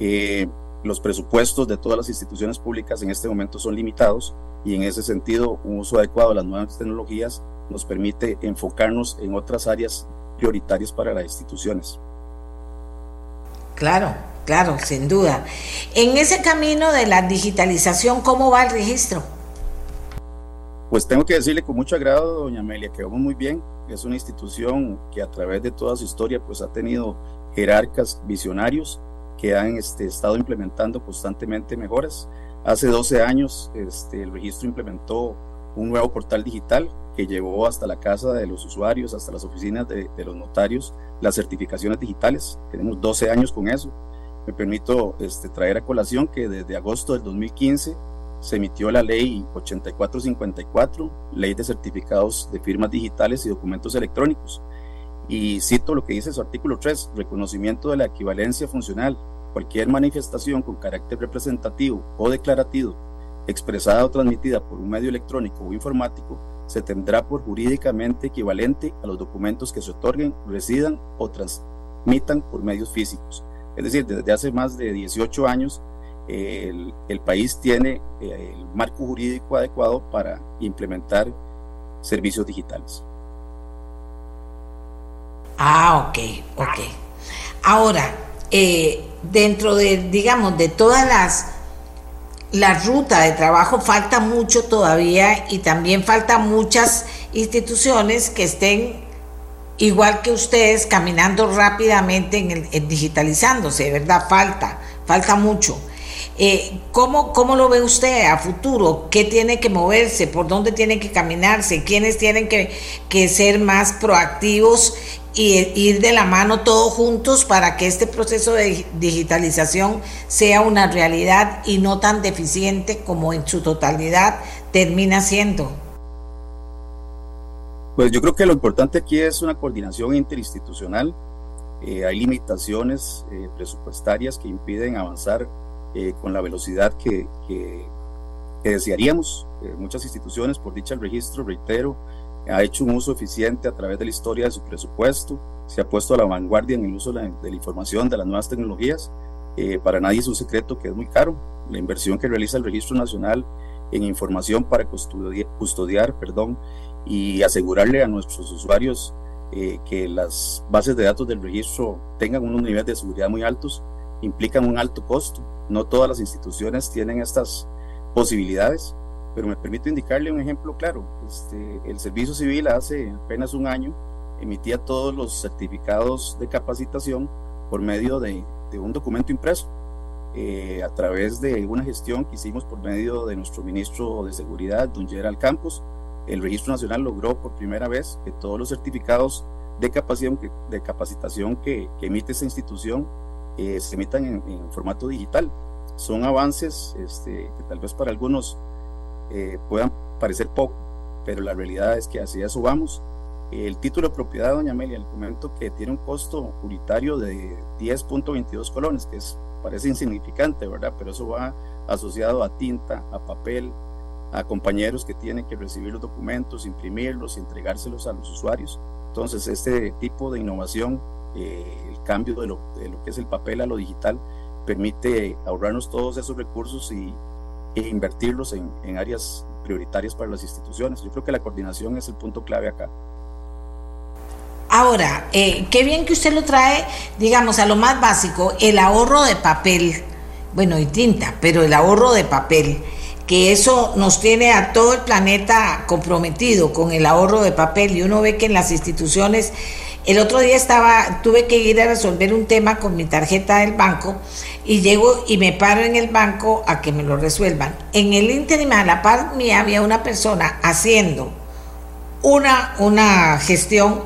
Eh, los presupuestos de todas las instituciones públicas en este momento son limitados y en ese sentido un uso adecuado de las nuevas tecnologías nos permite enfocarnos en otras áreas prioritarias para las instituciones. Claro, Claro, sin duda. En ese camino de la digitalización, ¿cómo va el registro? Pues tengo que decirle con mucho agrado, doña Amelia, que vamos muy bien. Es una institución que a través de toda su historia pues ha tenido jerarcas visionarios que han este, estado implementando constantemente mejoras. Hace 12 años este, el registro implementó un nuevo portal digital que llevó hasta la casa de los usuarios, hasta las oficinas de, de los notarios, las certificaciones digitales. Tenemos 12 años con eso me permito este, traer a colación que desde agosto del 2015 se emitió la ley 8454, ley de certificados de firmas digitales y documentos electrónicos. Y cito lo que dice su artículo 3, reconocimiento de la equivalencia funcional. Cualquier manifestación con carácter representativo o declarativo, expresada o transmitida por un medio electrónico o informático, se tendrá por jurídicamente equivalente a los documentos que se otorguen, residan o transmitan por medios físicos. Es decir, desde hace más de 18 años el, país tiene eh, el marco jurídico adecuado para implementar servicios digitales. Ah, ok, ok. Ahora, eh, dentro de, digamos, de todas las la ruta de trabajo falta mucho todavía y también falta muchas instituciones que estén igual que ustedes caminando rápidamente en, digitalizándose, ¿verdad? Falta, falta mucho. Eh, ¿cómo, ¿Cómo lo ve usted a futuro? ¿Qué tiene que moverse? ¿Por dónde tiene que caminarse? ¿Quiénes tienen que, que ser más proactivos y ir de la mano todos juntos para que este proceso de digitalización sea una realidad y no tan deficiente como en su totalidad termina siendo. Pues yo creo que lo importante aquí es una coordinación interinstitucional. Eh, hay limitaciones eh, presupuestarias que impiden avanzar eh, con la velocidad que, que, que desearíamos. muchas instituciones, por dicha el registro, reitero, ha hecho un uso eficiente a través de la historia de su presupuesto, se ha puesto a la vanguardia en el uso de la, información, de las nuevas tecnologías. Eh, para nadie es un secreto que es muy caro. La inversión que realiza el Registro Nacional en información para custodiar, perdón, y asegurarle a nuestros usuarios eh, que las bases de datos del registro tengan unos niveles de seguridad muy altos, implican un alto costo. No todas las instituciones tienen estas posibilidades pero me permito indicarle un ejemplo claro. Este, el Servicio Civil hace apenas un año emitía todos los certificados de capacitación por medio de, un documento impreso, eh, a través de una gestión que hicimos por medio de nuestro ministro de Seguridad, don Gerald Campos. El Registro Nacional logró por primera vez que todos los certificados de capacitación que, de capacitación que, emite esa institución eh, se emitan en, formato digital. Son avances este, que tal vez para algunos eh, puedan parecer poco, pero la realidad es que así eso vamos. El título de propiedad, doña Amelia, le comento que tiene un costo unitario de 10.22 colones, que es, parece insignificante, ¿verdad? Pero eso va asociado a tinta, a papel, a compañeros que tienen que recibir los documentos, imprimirlos y entregárselos a los usuarios. Entonces, este tipo de innovación, eh, el cambio de lo, de lo que es el papel a lo digital, permite ahorrarnos todos esos recursos y e invertirlos en, en áreas prioritarias para las instituciones. Yo creo que la coordinación es el punto clave acá. Ahora, eh, qué bien que usted lo trae, digamos, a lo más básico, el ahorro de papel, bueno, y tinta, pero el ahorro de papel, que eso nos tiene a todo el planeta comprometido con el ahorro de papel y uno ve que en las instituciones, el otro día estaba, tuve que ir a resolver un tema con mi tarjeta del banco y llego y me paro en el banco a que me lo resuelvan. En el ínterim, a la par mía, había una persona haciendo una, una gestión.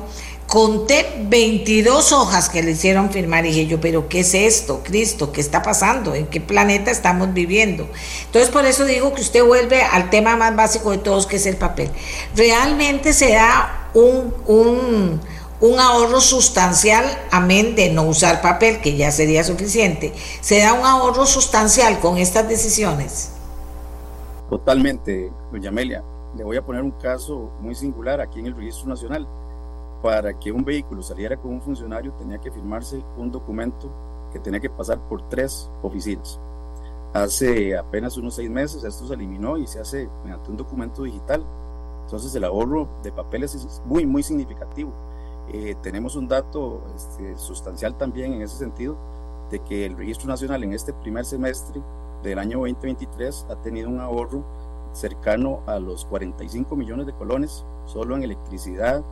Conté 22 hojas que le hicieron firmar y dije yo, pero ¿qué es esto, Cristo? ¿Qué está pasando? ¿En qué planeta estamos viviendo? Entonces por eso digo que usted vuelve al tema más básico de todos, que es el papel. Realmente se da un, un un ahorro sustancial, amén de no usar papel, que ya sería suficiente. ¿Se da un ahorro sustancial con estas decisiones? Totalmente, doña Amelia. Le voy a poner un caso muy singular aquí en el Registro Nacional. Para que un vehículo saliera con un funcionario tenía que firmarse un documento que tenía que pasar por tres oficinas. Hace apenas unos seis meses esto se eliminó y se hace mediante un documento digital. Entonces el ahorro de papeles es muy, muy significativo eh, tenemos un dato este, sustancial también en ese sentido, de que el Registro Nacional en este primer semestre del año 2023 ha tenido un ahorro cercano a los 45 millones de colones solo en electricidad,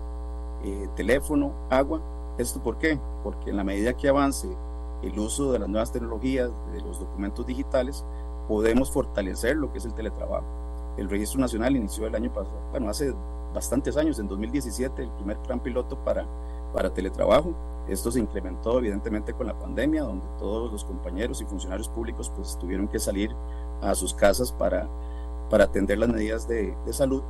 eh, teléfono, agua. ¿Esto por qué? Porque en la medida que avance el uso de las nuevas tecnologías, de los documentos digitales, podemos fortalecer lo que es el teletrabajo. El Registro Nacional inició el año pasado, bueno, hace bastantes años, en 2017, el primer plan piloto para, para teletrabajo. Esto se incrementó evidentemente con la pandemia, donde todos los compañeros y funcionarios públicos pues tuvieron que salir a sus casas para, para atender las medidas de, de salud.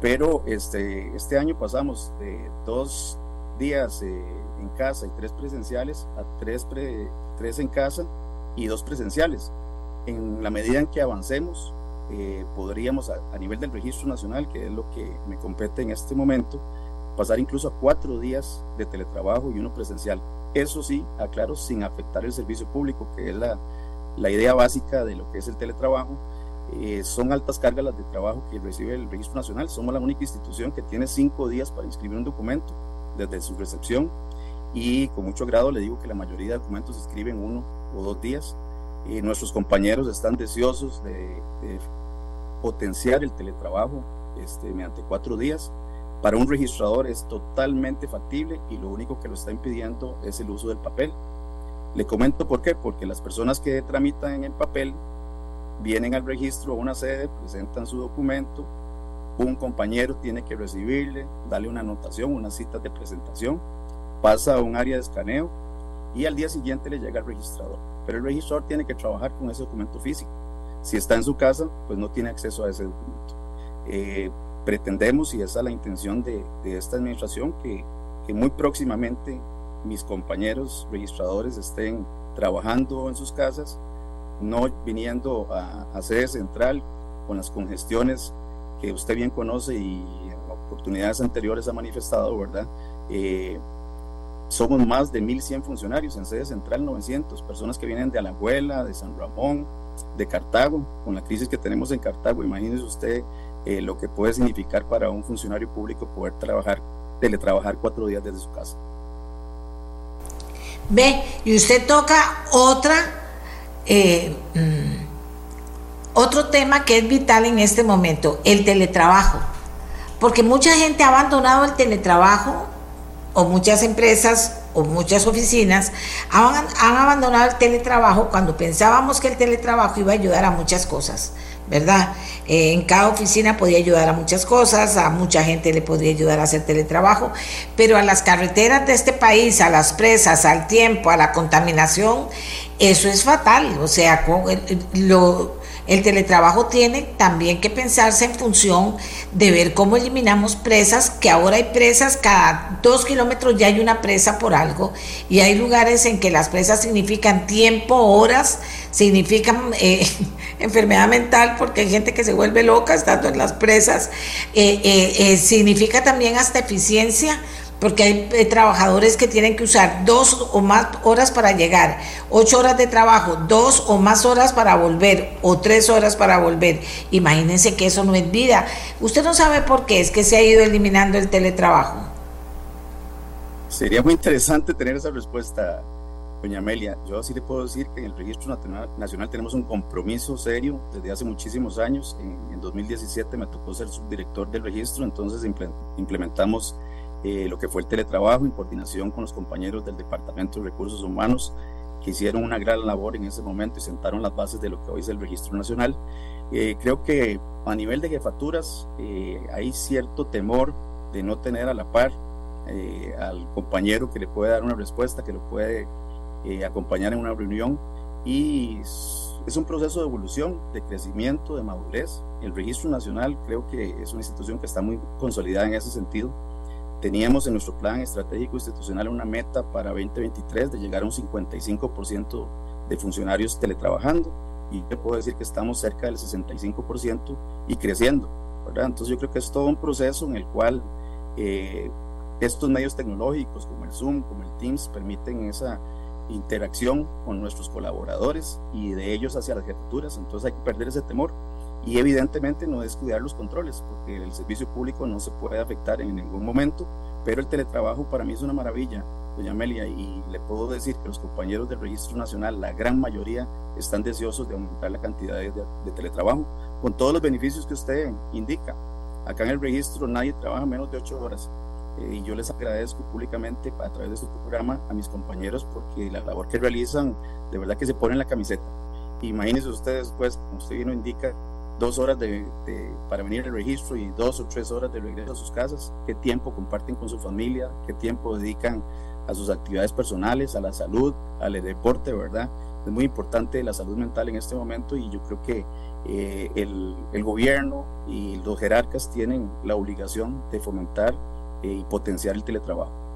Pero este, este año pasamos de dos días eh, en casa y tres presenciales a tres, tres en casa y dos presenciales. En la medida en que avancemos, eh, podríamos a, nivel del registro nacional, que es lo que me compete en este momento, pasar incluso a cuatro días de teletrabajo y uno presencial. Eso sí, aclaro, sin afectar el servicio público, que es la, la idea básica de lo que es el teletrabajo. Eh, son altas cargas las de trabajo que recibe el Registro Nacional. Somos la única institución que tiene cinco días para inscribir un documento desde su recepción y con mucho grado le digo que la mayoría de documentos se escriben uno o dos días y nuestros compañeros están deseosos de, potenciar el teletrabajo este, mediante cuatro días. Para un registrador es totalmente factible y lo único que lo está impidiendo es el uso del papel. Le comento por qué, porque las personas que tramitan en el papel vienen al registro a una sede, presentan su documento, un compañero tiene que recibirle, darle una anotación, una cita de presentación, pasa a un área de escaneo y al día siguiente le llega al registrador. Pero el registrador tiene que trabajar con ese documento físico. Si está en su casa, pues no tiene acceso a ese documento. Eh, pretendemos, y esa es la intención de, esta administración, que, que, muy próximamente mis compañeros registradores estén trabajando en sus casas, no viniendo a, a sede central con las congestiones que usted bien conoce y en oportunidades anteriores ha manifestado, ¿verdad? Eh, somos más de 1.100 funcionarios en sede central, 900 personas que vienen de Alajuela, de San Ramón, de Cartago, con la crisis que tenemos en Cartago. Imagínese usted eh, lo que puede significar para un funcionario público poder trabajar, teletrabajar cuatro días desde su casa. Ve, y usted toca otra, eh, mm, otro tema que es vital en este momento, el teletrabajo. Porque mucha gente ha abandonado el teletrabajo o muchas empresas muchas oficinas han, abandonado el teletrabajo cuando pensábamos que el teletrabajo iba a ayudar a muchas cosas, ¿verdad? Eh, en cada oficina podía ayudar a muchas cosas, a mucha gente le podría ayudar a hacer teletrabajo, pero a las carreteras de este país, a las presas, al tiempo, a la contaminación, eso es fatal. O sea, lo, el teletrabajo tiene también que pensarse en función de ver cómo eliminamos presas, que ahora hay presas, cada dos kilómetros ya hay una presa por algo, y hay lugares en que las presas significan tiempo, horas, significan eh, enfermedad mental, porque hay gente que se vuelve loca estando en las presas, eh, eh, significa también hasta eficiencia porque hay eh, trabajadores que tienen que usar dos o más horas para llegar, ocho horas de trabajo, dos o más horas para volver o tres horas para volver. Imagínense que eso no es vida. Usted no sabe por qué es que se ha ido eliminando el teletrabajo. Sería muy interesante tener esa respuesta, doña Amelia. Yo sí le puedo decir que en el Registro Nacional tenemos un compromiso serio desde hace muchísimos años. En, en 2017 me tocó ser subdirector del registro, entonces implementamos eh, lo que fue el teletrabajo en coordinación con los compañeros del Departamento de Recursos Humanos que hicieron una gran labor en ese momento y sentaron las bases de lo que hoy es el Registro Nacional. Eh, creo que a nivel de jefaturas eh, hay cierto temor de no tener a la par al compañero que le puede dar una respuesta, que lo puede acompañar en una reunión y es un proceso de evolución, de crecimiento, de madurez. El Registro Nacional creo que es una institución que está muy consolidada en ese sentido Teníamos en nuestro plan estratégico institucional una meta para 2023 de llegar a un 55% de funcionarios teletrabajando. Y te puedo decir que estamos cerca del 65% y creciendo. Entonces yo creo que es todo un proceso en el cual eh, estos medios tecnológicos como el Zoom, como el Teams, permiten esa interacción con nuestros colaboradores y de ellos hacia las jefaturas, entonces hay que perder ese temor y evidentemente no descuidar los controles, porque el servicio público no se puede afectar en ningún momento, pero el teletrabajo para mí es una maravilla, doña Amelia, y le puedo decir que los compañeros del Registro Nacional, la gran mayoría, están deseosos de aumentar la cantidad de, teletrabajo, con todos los beneficios que usted indica. Acá en el registro nadie trabaja menos de ocho horas. Eh, y yo les agradezco públicamente a través de su programa a mis compañeros porque la labor que realizan de verdad que se ponen la camiseta. Imagínense ustedes, pues, como usted bien lo indica, dos horas de, para venir al registro y dos o tres horas de regreso a sus casas, qué tiempo comparten con su familia, qué tiempo dedican a sus actividades personales, a la salud, al deporte, ¿verdad? Es muy importante la salud mental en este momento y yo creo que eh, el, gobierno y los jerarcas tienen la obligación de fomentar eh, y potenciar el teletrabajo.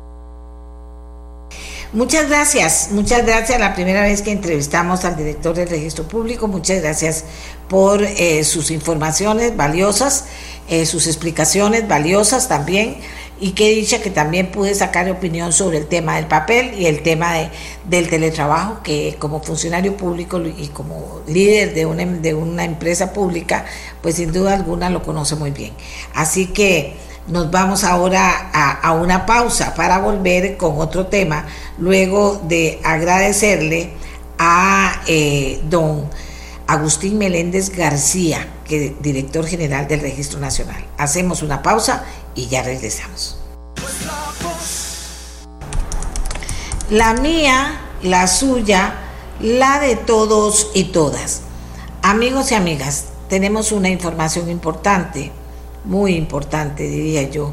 Muchas gracias, muchas gracias. La primera vez que entrevistamos al director del registro público, muchas gracias por eh, sus informaciones valiosas, eh, sus explicaciones valiosas también. Y qué dicha que también pude sacar opinión sobre el tema del papel y el tema de, del teletrabajo, que como funcionario público y como líder de una, de una empresa pública, pues sin duda alguna lo conoce muy bien. Así que nos vamos ahora a, una pausa para volver con otro tema, luego de agradecerle a eh, don Agustín Meléndez García, que director general del Registro Nacional. Hacemos una pausa y ya regresamos. La mía, la suya, la de todos y todas. Amigos y amigas, tenemos una información importante, muy importante diría yo,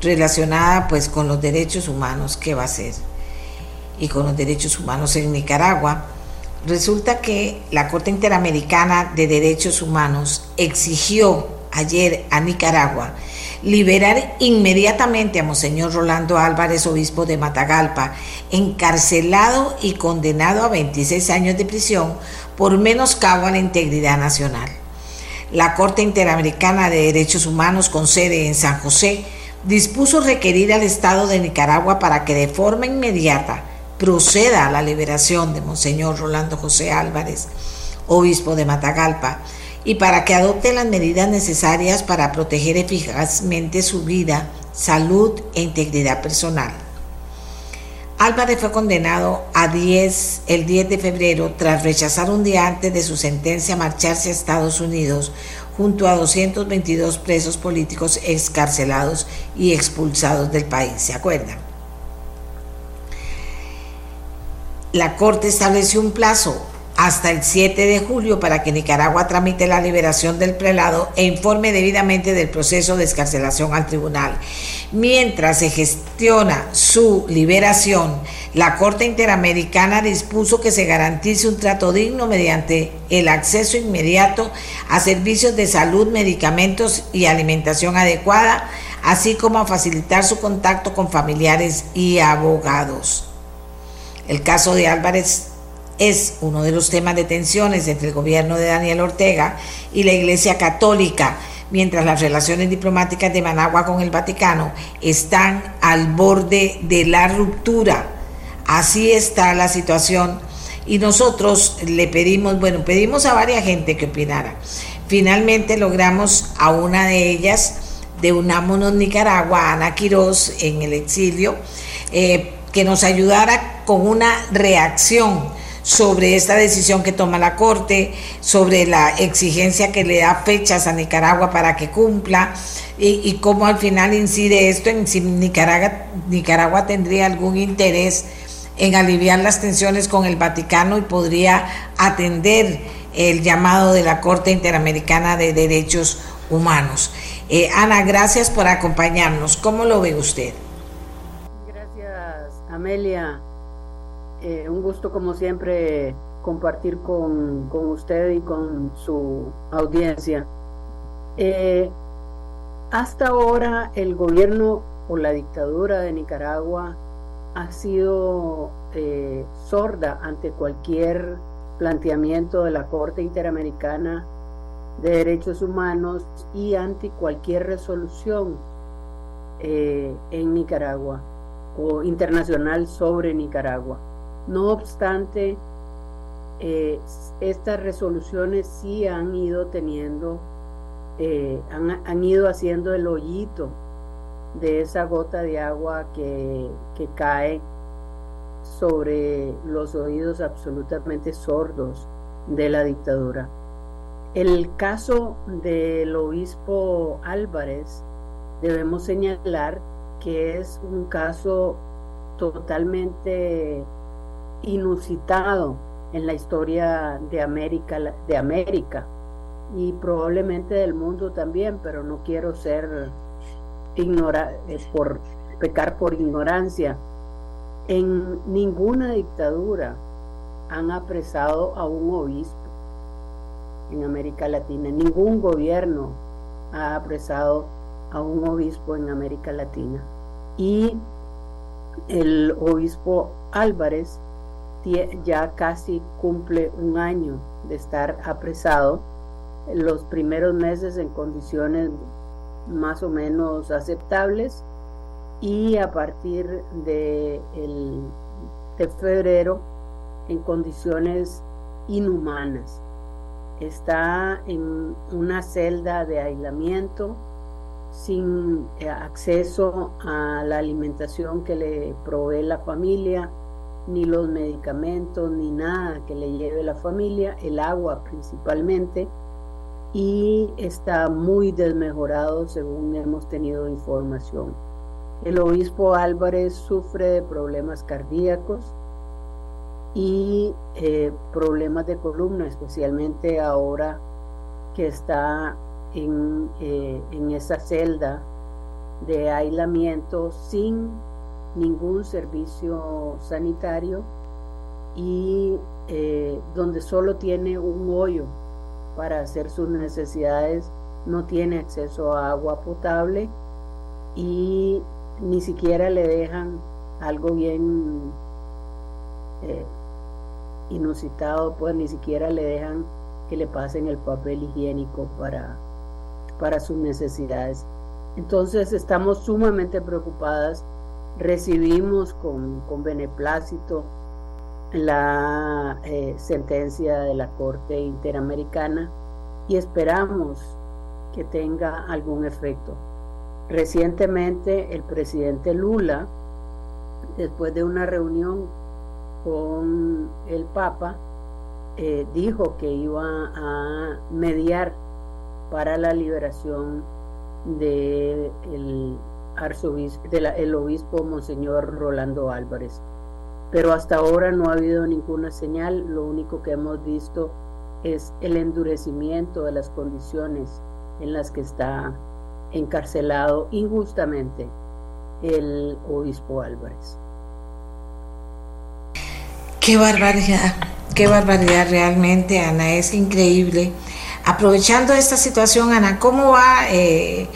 relacionada pues con los derechos humanos, ¿qué va a ser? Y con los derechos humanos en Nicaragua Resulta que la Corte Interamericana de Derechos Humanos exigió ayer a Nicaragua liberar inmediatamente a Monseñor Rolando Álvarez, obispo de Matagalpa, encarcelado y condenado a 26 años de prisión por menoscabo a la integridad nacional. La Corte Interamericana de Derechos Humanos con sede en San José dispuso requerir al Estado de Nicaragua para que de forma inmediata proceda a la liberación de Monseñor Rolando José Álvarez, obispo de Matagalpa, y para que adopte las medidas necesarias para proteger eficazmente su vida, salud e integridad personal. Álvarez fue condenado a 10 el 10 de febrero tras rechazar un día antes de su sentencia marcharse a Estados Unidos junto a 222 presos políticos excarcelados y expulsados del país, ¿se acuerdan? la Corte estableció un plazo hasta el 7 de julio para que Nicaragua tramite la liberación del prelado e informe debidamente del proceso de escarcelación al tribunal. Mientras se gestiona su liberación, la Corte Interamericana dispuso que se garantice un trato digno mediante el acceso inmediato a servicios de salud, medicamentos y alimentación adecuada, así como a facilitar su contacto con familiares y abogados. El caso de Álvarez es uno de los temas de tensiones entre el gobierno de Daniel Ortega y la Iglesia Católica, mientras las relaciones diplomáticas de Managua con el Vaticano están al borde de la ruptura. Así está la situación y nosotros le pedimos, bueno, pedimos a varias gente que opinara. Finalmente logramos a una de ellas de Unámonos Nicaragua, Ana Quiroz, en el exilio, eh, que nos ayudara con una reacción sobre esta decisión que toma la Corte, sobre la exigencia que le da fechas a Nicaragua para que cumpla y, cómo al final incide esto en si Nicaragua, Nicaragua tendría algún interés en aliviar las tensiones con el Vaticano y podría atender el llamado de la Corte Interamericana de Derechos Humanos. Eh, Ana, gracias por acompañarnos. ¿Cómo lo ve usted? Amelia, eh, un gusto como siempre compartir con, usted y con su audiencia. Eh, hasta ahora el gobierno o la dictadura de Nicaragua ha sido eh, sorda ante cualquier planteamiento de la Corte Interamericana de Derechos Humanos y ante cualquier resolución en Nicaragua internacional sobre Nicaragua. No obstante, eh, estas resoluciones sí han ido teniendo, eh, han, ido haciendo el hoyito de esa gota de agua que, que cae sobre los oídos absolutamente sordos de la dictadura. El caso del obispo Álvarez, debemos señalar que es un caso totalmente inusitado en la historia de América, de América y probablemente del mundo también, pero no quiero ser ignora, eh, por pecar por ignorancia. En ninguna dictadura han apresado a un obispo en América Latina. Ningún gobierno ha apresado a un obispo en América Latina. Y el obispo Álvarez ya casi cumple un año de estar apresado, los primeros meses en condiciones más o menos aceptables y a partir de, de febrero en condiciones inhumanas. Está en una celda de aislamiento sin eh, acceso a la alimentación que le provee la familia, ni los medicamentos, ni nada que le lleve la familia, el agua principalmente, y está muy desmejorado según hemos tenido información. El obispo Álvarez sufre de problemas cardíacos y eh, problemas de columna, especialmente ahora que está en, eh, en esa celda de aislamiento sin ningún servicio sanitario y eh, donde solo tiene un hoyo para hacer sus necesidades, no tiene acceso a agua potable y ni siquiera le dejan algo bien eh, inusitado, pues ni siquiera le dejan que le pasen el papel higiénico para, para sus necesidades. Entonces estamos sumamente preocupadas, recibimos con, con beneplácito la eh, sentencia de la Corte Interamericana y esperamos que tenga algún efecto. Recientemente el presidente Lula, después de una reunión con el Papa, eh, dijo que iba a mediar para la liberación del de arzobispo, de obispo Monseñor Rolando Álvarez. Pero hasta ahora no ha habido ninguna señal, lo único que hemos visto es el endurecimiento de las condiciones en las que está encarcelado injustamente el obispo Álvarez. Qué barbaridad, qué barbaridad realmente, Ana, es increíble. Aprovechando esta situación, Ana, ¿cómo va eh,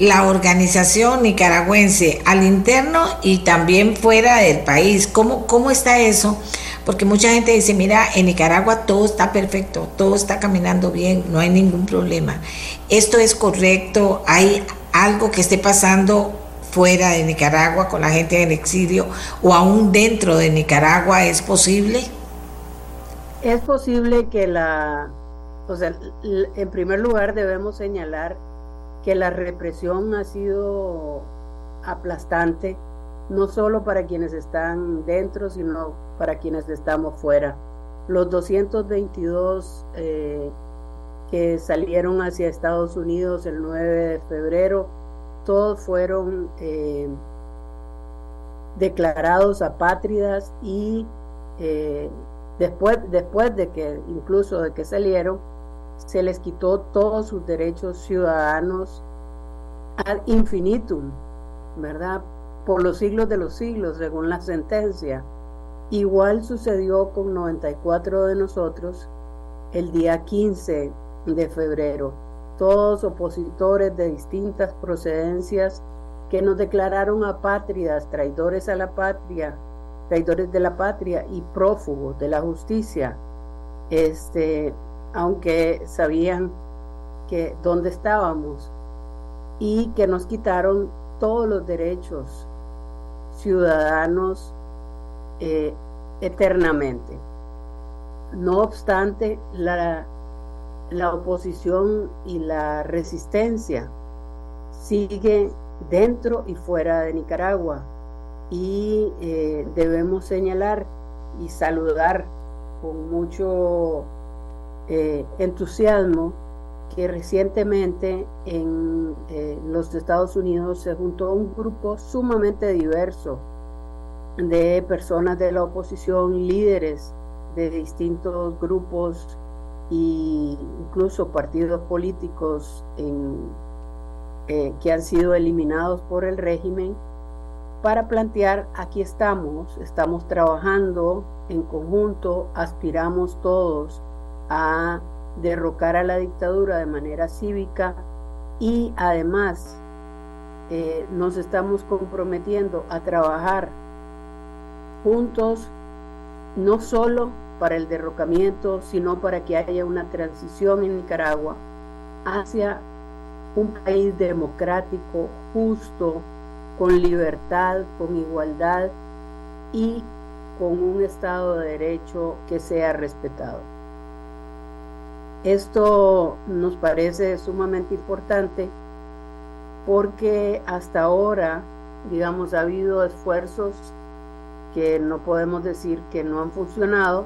la organización nicaragüense al interno y también fuera del país? ¿Cómo, ¿Cómo está eso? Porque mucha gente dice, mira, en Nicaragua todo está perfecto, todo está caminando bien, no hay ningún problema. ¿Esto es correcto? ¿Hay algo que esté pasando fuera de Nicaragua con la gente en exilio o aún dentro de Nicaragua? ¿Es posible? Es posible que la, o sea, en primer lugar debemos señalar que la represión ha sido aplastante, no solo para quienes están dentro, sino para quienes estamos fuera. Los 222 eh, que salieron hacia Estados Unidos el 9 de febrero, todos fueron eh, declarados apátridas y eh, después, después de que, incluso de que salieron, se les quitó todos sus derechos ciudadanos ad infinitum, ¿verdad? Por los siglos de los siglos, según la sentencia. Igual sucedió con 94 de nosotros el día 15 de febrero. Todos opositores de distintas procedencias que nos declararon apátridas, traidores a la patria, traidores de la patria y prófugos de la justicia, este, aunque sabían que dónde estábamos y que nos quitaron todos los derechos ciudadanos eh, eternamente. No obstante, la, la oposición y la resistencia sigue dentro y fuera de Nicaragua y eh, debemos señalar y saludar con mucho eh, entusiasmo que recientemente en eh, los Estados Unidos se juntó un grupo sumamente diverso de personas de la oposición, líderes de distintos grupos e incluso partidos políticos eh, que han sido eliminados por el régimen para plantear aquí estamos, estamos trabajando en conjunto, aspiramos todos a derrocar a la dictadura de manera cívica y además eh, nos estamos comprometiendo a trabajar juntos no solo para el derrocamiento, sino para que haya una transición en Nicaragua hacia un país democrático, justo, con libertad, con igualdad y con un Estado de Derecho que sea respetado. Esto nos parece sumamente importante porque hasta ahora, digamos, ha habido esfuerzos que no podemos decir que no han funcionado.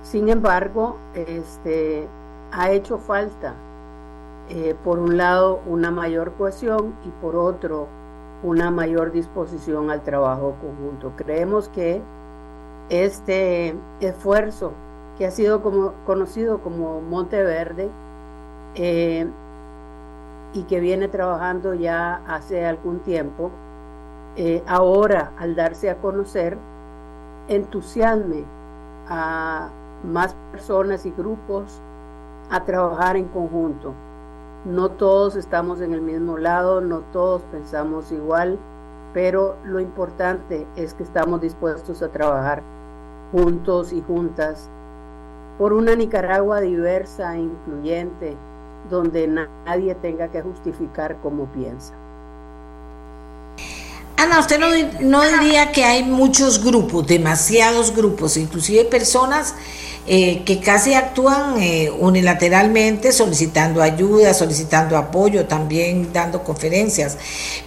Sin embargo, este, ha hecho falta, eh, por un lado, una mayor cohesión y por otro, una mayor disposición al trabajo conjunto. Creemos que este esfuerzo que ha sido conocido como Monteverde eh, y que viene trabajando ya hace algún tiempo, eh, ahora al darse a conocer, entusiasme a más personas y grupos a trabajar en conjunto. No todos estamos en el mismo lado, no todos pensamos igual, pero lo importante es que estamos dispuestos a trabajar juntos y juntas por una Nicaragua diversa e incluyente, donde nadie tenga que justificar cómo piensa. Ana, ¿usted no, diría que hay muchos grupos, demasiados grupos, inclusive personas eh, que casi actúan eh, unilateralmente solicitando ayuda, solicitando apoyo, también dando conferencias?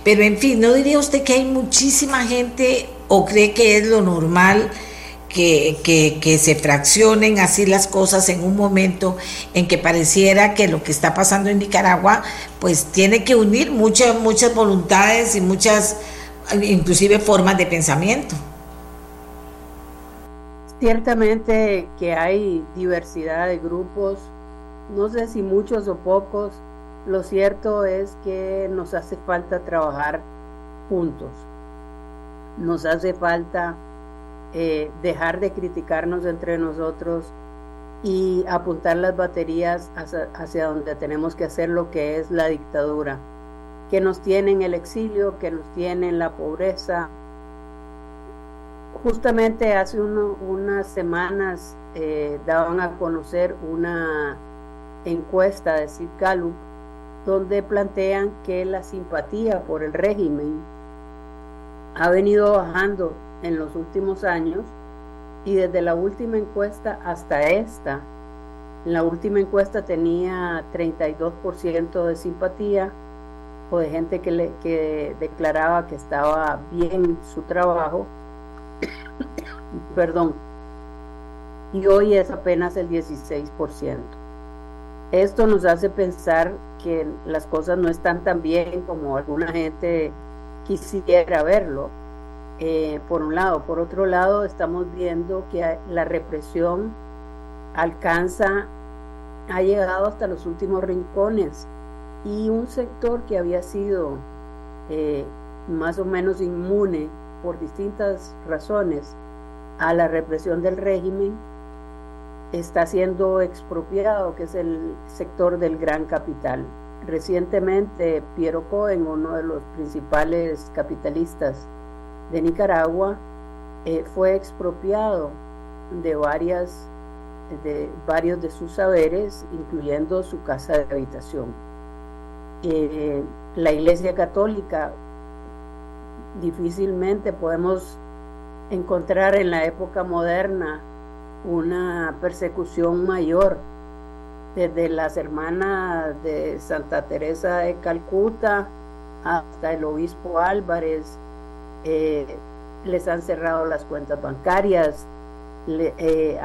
Pero en fin, ¿no diría usted que hay muchísima gente o cree que es lo normal? Que, que, se fraccionen así las cosas en un momento en que pareciera que lo que está pasando en Nicaragua, pues tiene que unir muchas, muchas voluntades y muchas, inclusive formas de pensamiento. Ciertamente que hay diversidad de grupos, no sé si muchos o pocos, lo cierto es que nos hace falta trabajar juntos, nos hace falta eh, dejar de criticarnos entre nosotros y apuntar las baterías hacia, donde tenemos que hacer lo que es la dictadura, que nos tiene en el exilio, que nos tiene en la pobreza. Justamente hace unas semanas eh, daban a conocer una encuesta de Sid Gallup donde plantean que la simpatía por el régimen ha venido bajando en los últimos años y desde la última encuesta hasta esta, en la última encuesta tenía 32% de simpatía o de gente que, le, que declaraba que estaba bien su trabajo, perdón, y hoy es apenas el 16%. Esto nos hace pensar que las cosas no están tan bien como alguna gente quisiera verlo eh, por un lado. Por otro lado, estamos viendo que la represión alcanza, ha llegado hasta los últimos rincones y un sector que había sido eh, más o menos inmune por distintas razones a la represión del régimen, está siendo expropiado, que es el sector del gran capital. Recientemente, Piero Cohen, uno de los principales capitalistas de Nicaragua eh, fue expropiado de varias de varios de sus saberes, incluyendo su casa de habitación. Eh, la Iglesia Católica difícilmente podemos encontrar en la época moderna una persecución mayor desde las hermanas de Santa Teresa de Calcuta hasta el obispo Álvarez eh, les han cerrado las cuentas bancarias, eh,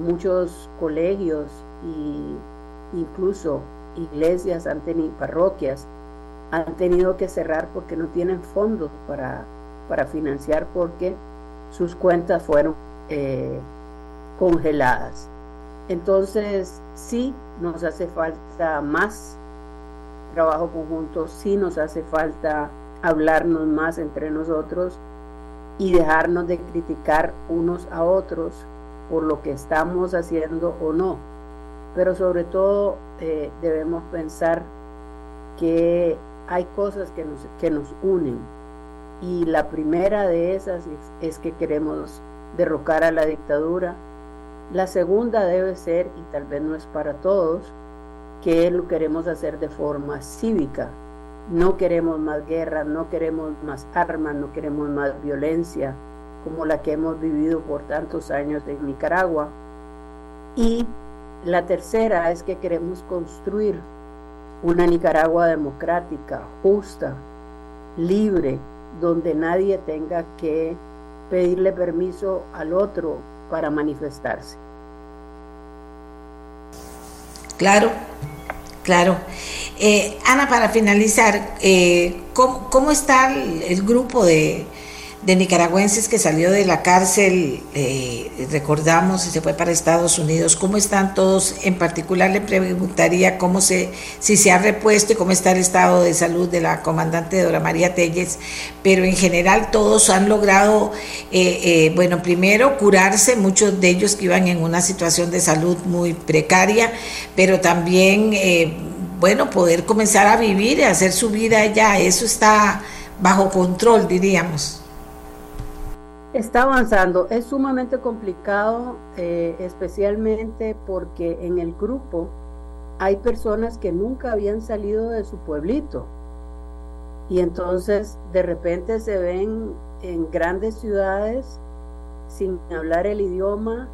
muchos colegios e incluso iglesias han tenido, parroquias han tenido que cerrar porque no tienen fondos para, para financiar porque sus cuentas fueron eh, congeladas. Entonces, sí nos hace falta más trabajo conjunto, sí nos hace falta hablarnos más entre nosotros y dejarnos de criticar unos a otros por lo que estamos haciendo o no. Pero sobre todo eh, debemos pensar que hay cosas que nos, que nos unen. Y la primera de esas es que queremos derrocar a la dictadura. La segunda debe ser, y tal vez no es para todos, que lo queremos hacer de forma cívica, no queremos más guerra, no queremos más armas, no queremos más violencia como la que hemos vivido por tantos años en Nicaragua. Y la tercera es que queremos construir una Nicaragua democrática, justa, libre, donde nadie tenga que pedirle permiso al otro para manifestarse. Claro, claro. Eh, Ana, para finalizar, eh, ¿cómo, está el grupo de, de nicaragüenses que salió de la cárcel, eh, recordamos, y se fue para Estados Unidos. ¿Cómo están todos? En particular le preguntaría cómo se, si se ha repuesto y cómo está el estado de salud de la comandante Dora María Telles, pero en general todos han logrado, eh, eh, bueno, primero curarse, muchos de ellos que iban en una situación de salud muy precaria, pero también, bueno, poder comenzar a vivir y hacer su vida allá, eso está bajo control, diríamos. Está avanzando, es sumamente complicado, eh, especialmente porque en el grupo hay personas que nunca habían salido de su pueblito. Y entonces de repente se ven en grandes ciudades sin hablar el idioma,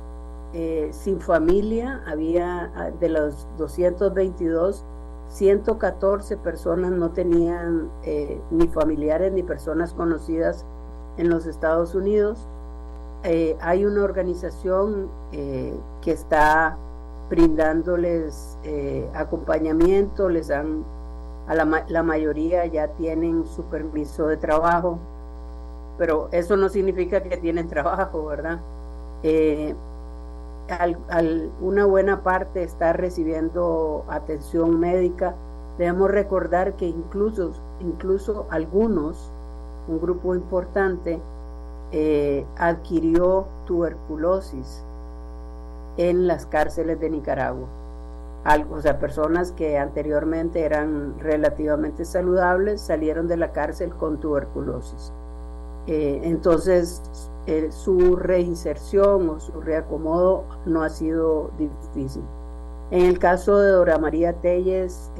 eh, sin familia, había ah, de los 222, 114 personas no tenían eh, ni familiares ni personas conocidas en los Estados Unidos. Eh, hay una organización eh, que está brindándoles eh, acompañamiento, les dan, a la, la, mayoría ya tienen su permiso de trabajo, pero eso no significa que tienen trabajo, ¿verdad? una buena parte está recibiendo atención médica. Debemos recordar que incluso, incluso algunos un grupo importante, eh, adquirió tuberculosis en las cárceles de Nicaragua. Algo, o sea, personas que anteriormente eran relativamente saludables salieron de la cárcel con tuberculosis. Eh, entonces, eh, su reinserción o su reacomodo no ha sido difícil. En el caso de Dora María Telles,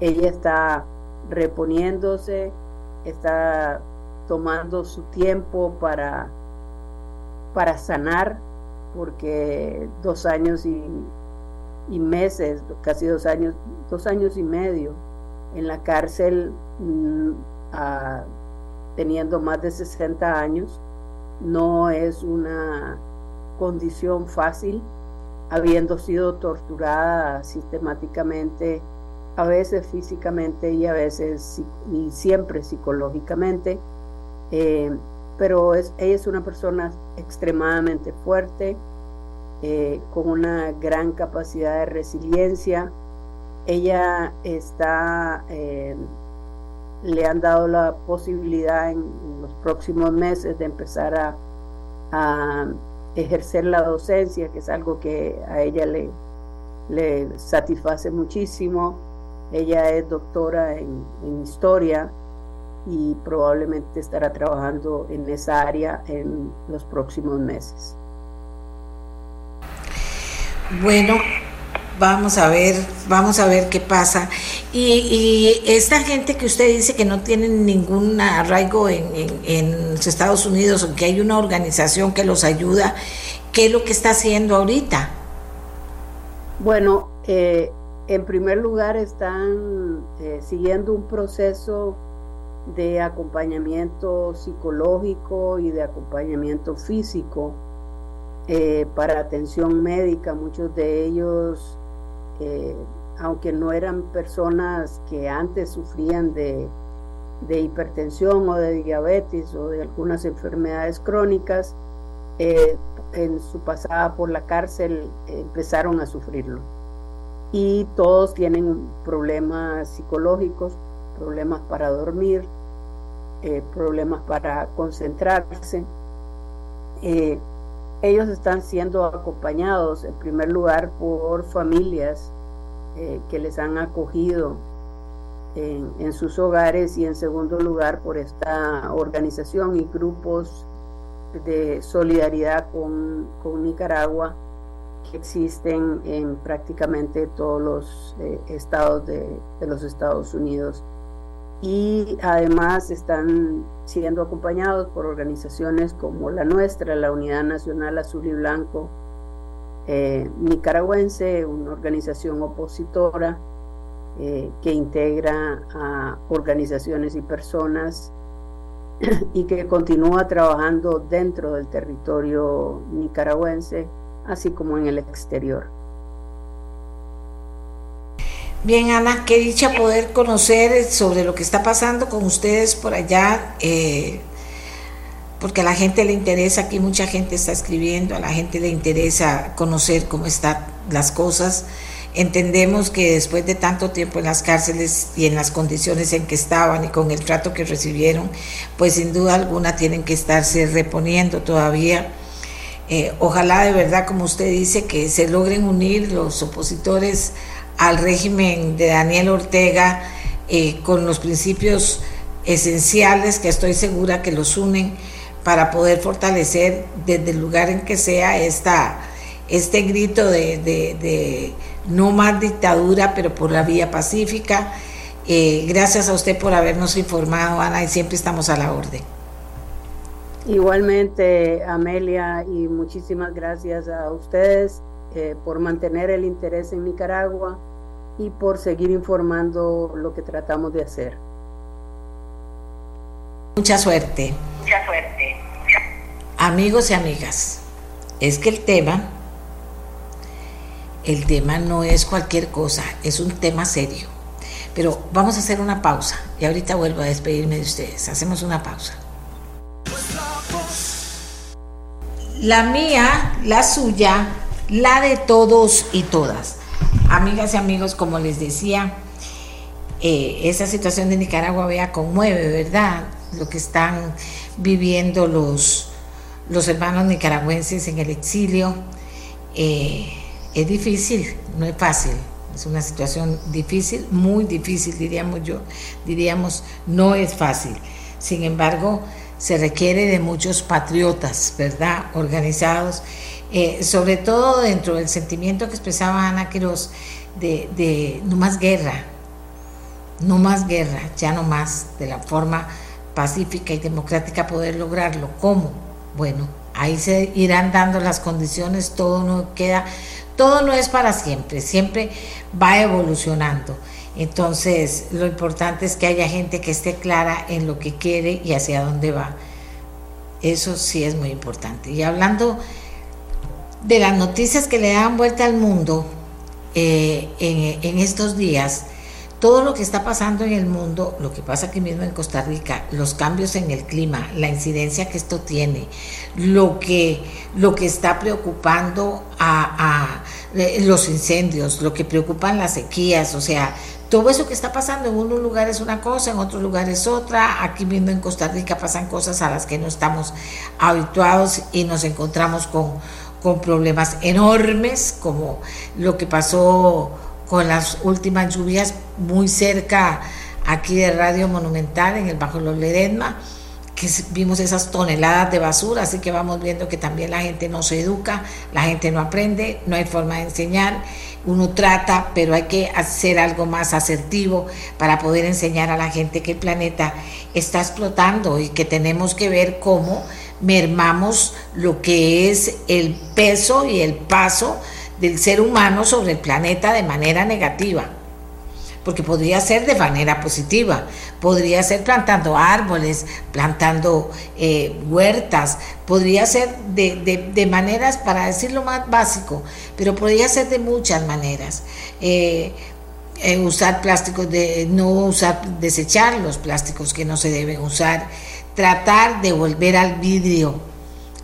ella está reponiéndose, está tomando su tiempo para, para sanar, porque dos años y, meses, casi dos años, dos años y medio en la cárcel, mm, teniendo más de 60 años, no es una condición fácil, habiendo sido torturada sistemáticamente a veces físicamente y a veces y siempre psicológicamente, eh, pero es, ella es una persona extremadamente fuerte, eh, con una gran capacidad de resiliencia. Ella está, eh, le han dado la posibilidad en, los próximos meses de empezar a, a, ejercer la docencia, que es algo que a ella le, le satisface muchísimo. Ella es doctora en, historia y probablemente estará trabajando en esa área en los próximos meses. Bueno, vamos a ver, vamos a ver qué pasa. Y, esta gente que usted dice que no tiene ningún arraigo en, en, los Estados Unidos, o que hay una organización que los ayuda, ¿qué es lo que está haciendo ahorita? Bueno, eh, en primer lugar, están eh, siguiendo un proceso de acompañamiento psicológico y de acompañamiento físico eh, para atención médica. Muchos de ellos, eh, aunque no eran personas que antes sufrían de, de, hipertensión o de diabetes o de algunas enfermedades crónicas, en su pasada por la cárcel empezaron a sufrirlo y todos tienen problemas psicológicos, problemas para dormir, eh, problemas para concentrarse. Eh, ellos están siendo acompañados en primer lugar por familias eh, que les han acogido en, sus hogares y en segundo lugar por esta organización y grupos de solidaridad con, con Nicaragua existen en prácticamente todos los eh, estados de, los Estados Unidos. Y además están siendo acompañados por organizaciones como la nuestra, la Unidad Nacional Azul y Blanco eh, nicaragüense, una organización opositora eh, que integra a organizaciones y personas y que continúa trabajando dentro del territorio nicaragüense, así como en el exterior. Bien, Ana, qué dicha poder conocer sobre lo que está pasando con ustedes por allá, eh, porque a la gente le interesa, aquí mucha gente está escribiendo, a la gente le interesa conocer cómo están las cosas. Entendemos que después de tanto tiempo en las cárceles y en las condiciones en que estaban y con el trato que recibieron, pues sin duda alguna tienen que estarse reponiendo todavía. Eh, ojalá de verdad, como usted dice, que se logren unir los opositores al régimen de Daniel Ortega eh, con los principios esenciales que estoy segura que los unen para poder fortalecer desde el lugar en que sea esta, este grito de no más dictadura, pero por la vía pacífica. Eh, gracias a usted por habernos informado, Ana, y siempre estamos a la orden. Igualmente, Amelia, y muchísimas gracias a ustedes eh, por mantener el interés en Nicaragua y por seguir informando lo que tratamos de hacer. Mucha suerte. Mucha suerte. Amigos y amigas, es que el tema el tema no es cualquier cosa, es un tema serio. Pero vamos a hacer una pausa y ahorita vuelvo a despedirme de ustedes. Hacemos una pausa. La mía, la suya, la de todos y todas. Amigas y amigos, como les decía, eh, esa situación de Nicaragua vea conmueve, ¿verdad? Lo que están viviendo los, los hermanos nicaragüenses en el exilio. Eh, es difícil, no es fácil. Es una situación difícil, muy difícil, diríamos yo. Diríamos, no es fácil. Sin embargo, se requiere de muchos patriotas, ¿verdad? Organizados, eh, sobre todo dentro del sentimiento que expresaba Ana Quiroz de, de no más guerra, no más guerra, ya no más, de la forma pacífica y democrática poder lograrlo. ¿Cómo? Bueno, ahí se irán dando las condiciones, todo no queda todo no es para siempre, siempre va evolucionando. Entonces, lo importante es que haya gente que esté clara en lo que quiere y hacia dónde va. Eso sí es muy importante. Y hablando de las noticias que le dan vuelta al mundo eh, en, estos días, todo lo que está pasando en el mundo, lo que pasa aquí mismo en Costa Rica, los cambios en el clima, la incidencia que esto tiene, lo que, lo que está preocupando a, eh, los incendios, lo que preocupan las sequías, o sea, todo eso que está pasando en unos lugares es una cosa, en otros lugares otra. Aquí mismo en Costa Rica pasan cosas a las que no estamos habituados y nos encontramos con, con problemas enormes, como lo que pasó con las últimas lluvias muy cerca aquí de Radio Monumental en el Bajo Los Ledesma, que vimos esas toneladas de basura, así que vamos viendo que también la gente no se educa, la gente no aprende, no hay forma de enseñar, uno trata, pero hay que hacer algo más asertivo para poder enseñar a la gente que el planeta está explotando y que tenemos que ver cómo mermamos lo que es el peso y el paso del ser humano sobre el planeta de manera negativa. Porque podría ser de manera positiva, podría ser plantando árboles, plantando eh, huertas, podría ser de, maneras, para decirlo más básico, pero podría ser de muchas maneras. Eh, eh, usar plásticos, de, no usar, desechar los plásticos que no se deben usar, tratar de volver al vidrio,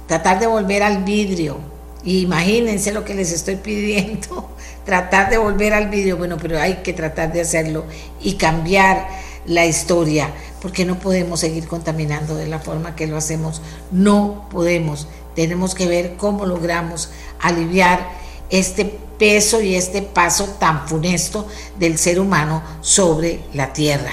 tratar de volver al vidrio, Imagínense lo que les estoy pidiendo, tratar de volver al vídeo, bueno, pero hay que tratar de hacerlo y cambiar la historia, porque no podemos seguir contaminando de la forma que lo hacemos, no podemos, tenemos que ver cómo logramos aliviar este peso y este paso tan funesto del ser humano sobre la tierra,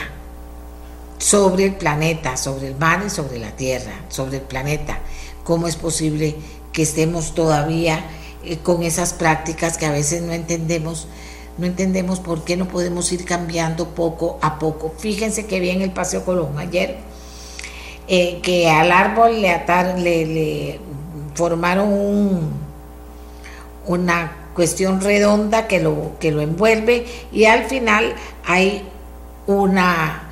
sobre el planeta, sobre el mar y sobre la tierra, sobre el planeta. ¿Cómo es posible que estemos todavía eh, con esas prácticas que a veces no entendemos, no entendemos por qué no podemos ir cambiando poco a poco. Fíjense que bien el Paseo Colón ayer, eh, que al árbol le, atar, le, formaron un, una cuestión redonda que lo, que lo envuelve y al final hay una,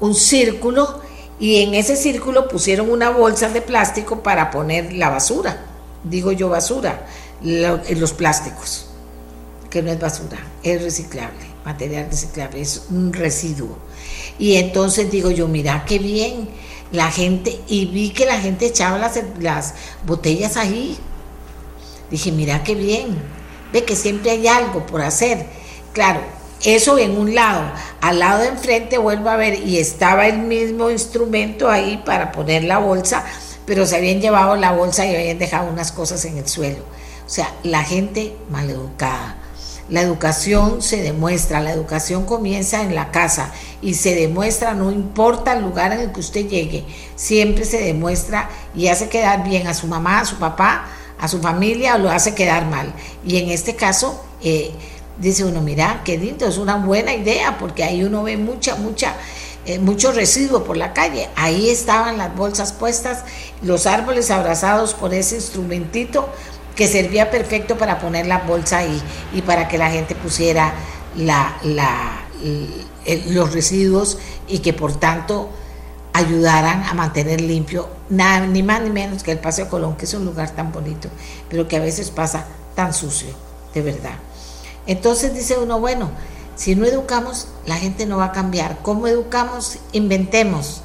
un círculo y en ese círculo pusieron una bolsa de plástico para poner la basura, digo yo basura, los plásticos, que no es basura, es reciclable, material reciclable, es un residuo. Y entonces digo yo, mira qué bien la gente, y vi que la gente echaba las, las botellas ahí. Dije, mira qué bien, ve que siempre hay algo por hacer. Claro, eso en un lado. Al lado de enfrente vuelvo a ver y estaba el mismo instrumento ahí para poner la bolsa, pero se habían llevado la bolsa y habían dejado unas cosas en el suelo. O sea, la gente maleducada. La educación se demuestra, la educación comienza en la casa y se demuestra, no importa el lugar en el que usted llegue, siempre se demuestra y hace quedar bien a su mamá, a su papá, a su familia o lo hace quedar mal. Y en este caso, eh, dice uno, mira, qué lindo, es una buena idea, porque ahí uno ve mucha, mucha, eh, mucho residuo por la calle. Ahí estaban las bolsas puestas, los árboles abrazados por ese instrumentito que servía perfecto para poner la bolsa ahí y para que la gente pusiera la, la, los residuos y que por tanto ayudaran a mantener limpio, nada, ni más ni menos que el Paseo Colón, que es un lugar tan bonito, pero que a veces pasa tan sucio, de verdad. Entonces dice uno, bueno, si no educamos, la gente no va a cambiar. ¿Cómo educamos? Inventemos.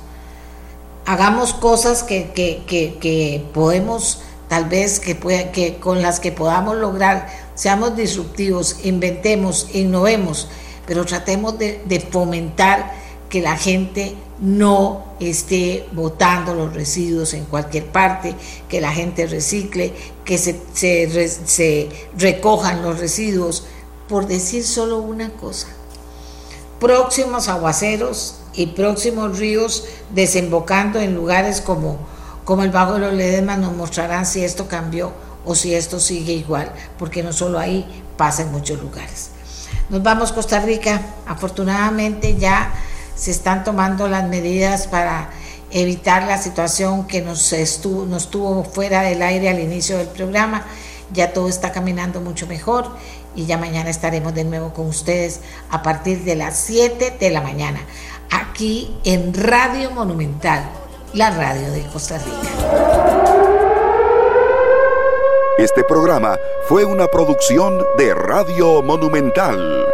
Hagamos cosas que, que, podemos, tal vez, que, con las que podamos lograr, seamos disruptivos, inventemos, innovemos, pero tratemos de, fomentar que la gente no esté botando los residuos en cualquier parte, que la gente recicle, que se recojan los residuos por decir solo una cosa. Próximos aguaceros y próximos ríos desembocando en lugares como, como el Bajo de los Ledesma nos mostrarán si esto cambió o si esto sigue igual, porque no solo ahí pasa en muchos lugares. Nos vamos Costa Rica, afortunadamente ya se están tomando las medidas para evitar la situación que nos estuvo, nos tuvo fuera del aire al inicio del programa. Ya todo está caminando mucho mejor y ya mañana estaremos de nuevo con ustedes a partir de las 7 de la mañana, aquí en Radio Monumental, la radio de Costa Rica. Este programa fue una producción de Radio Monumental.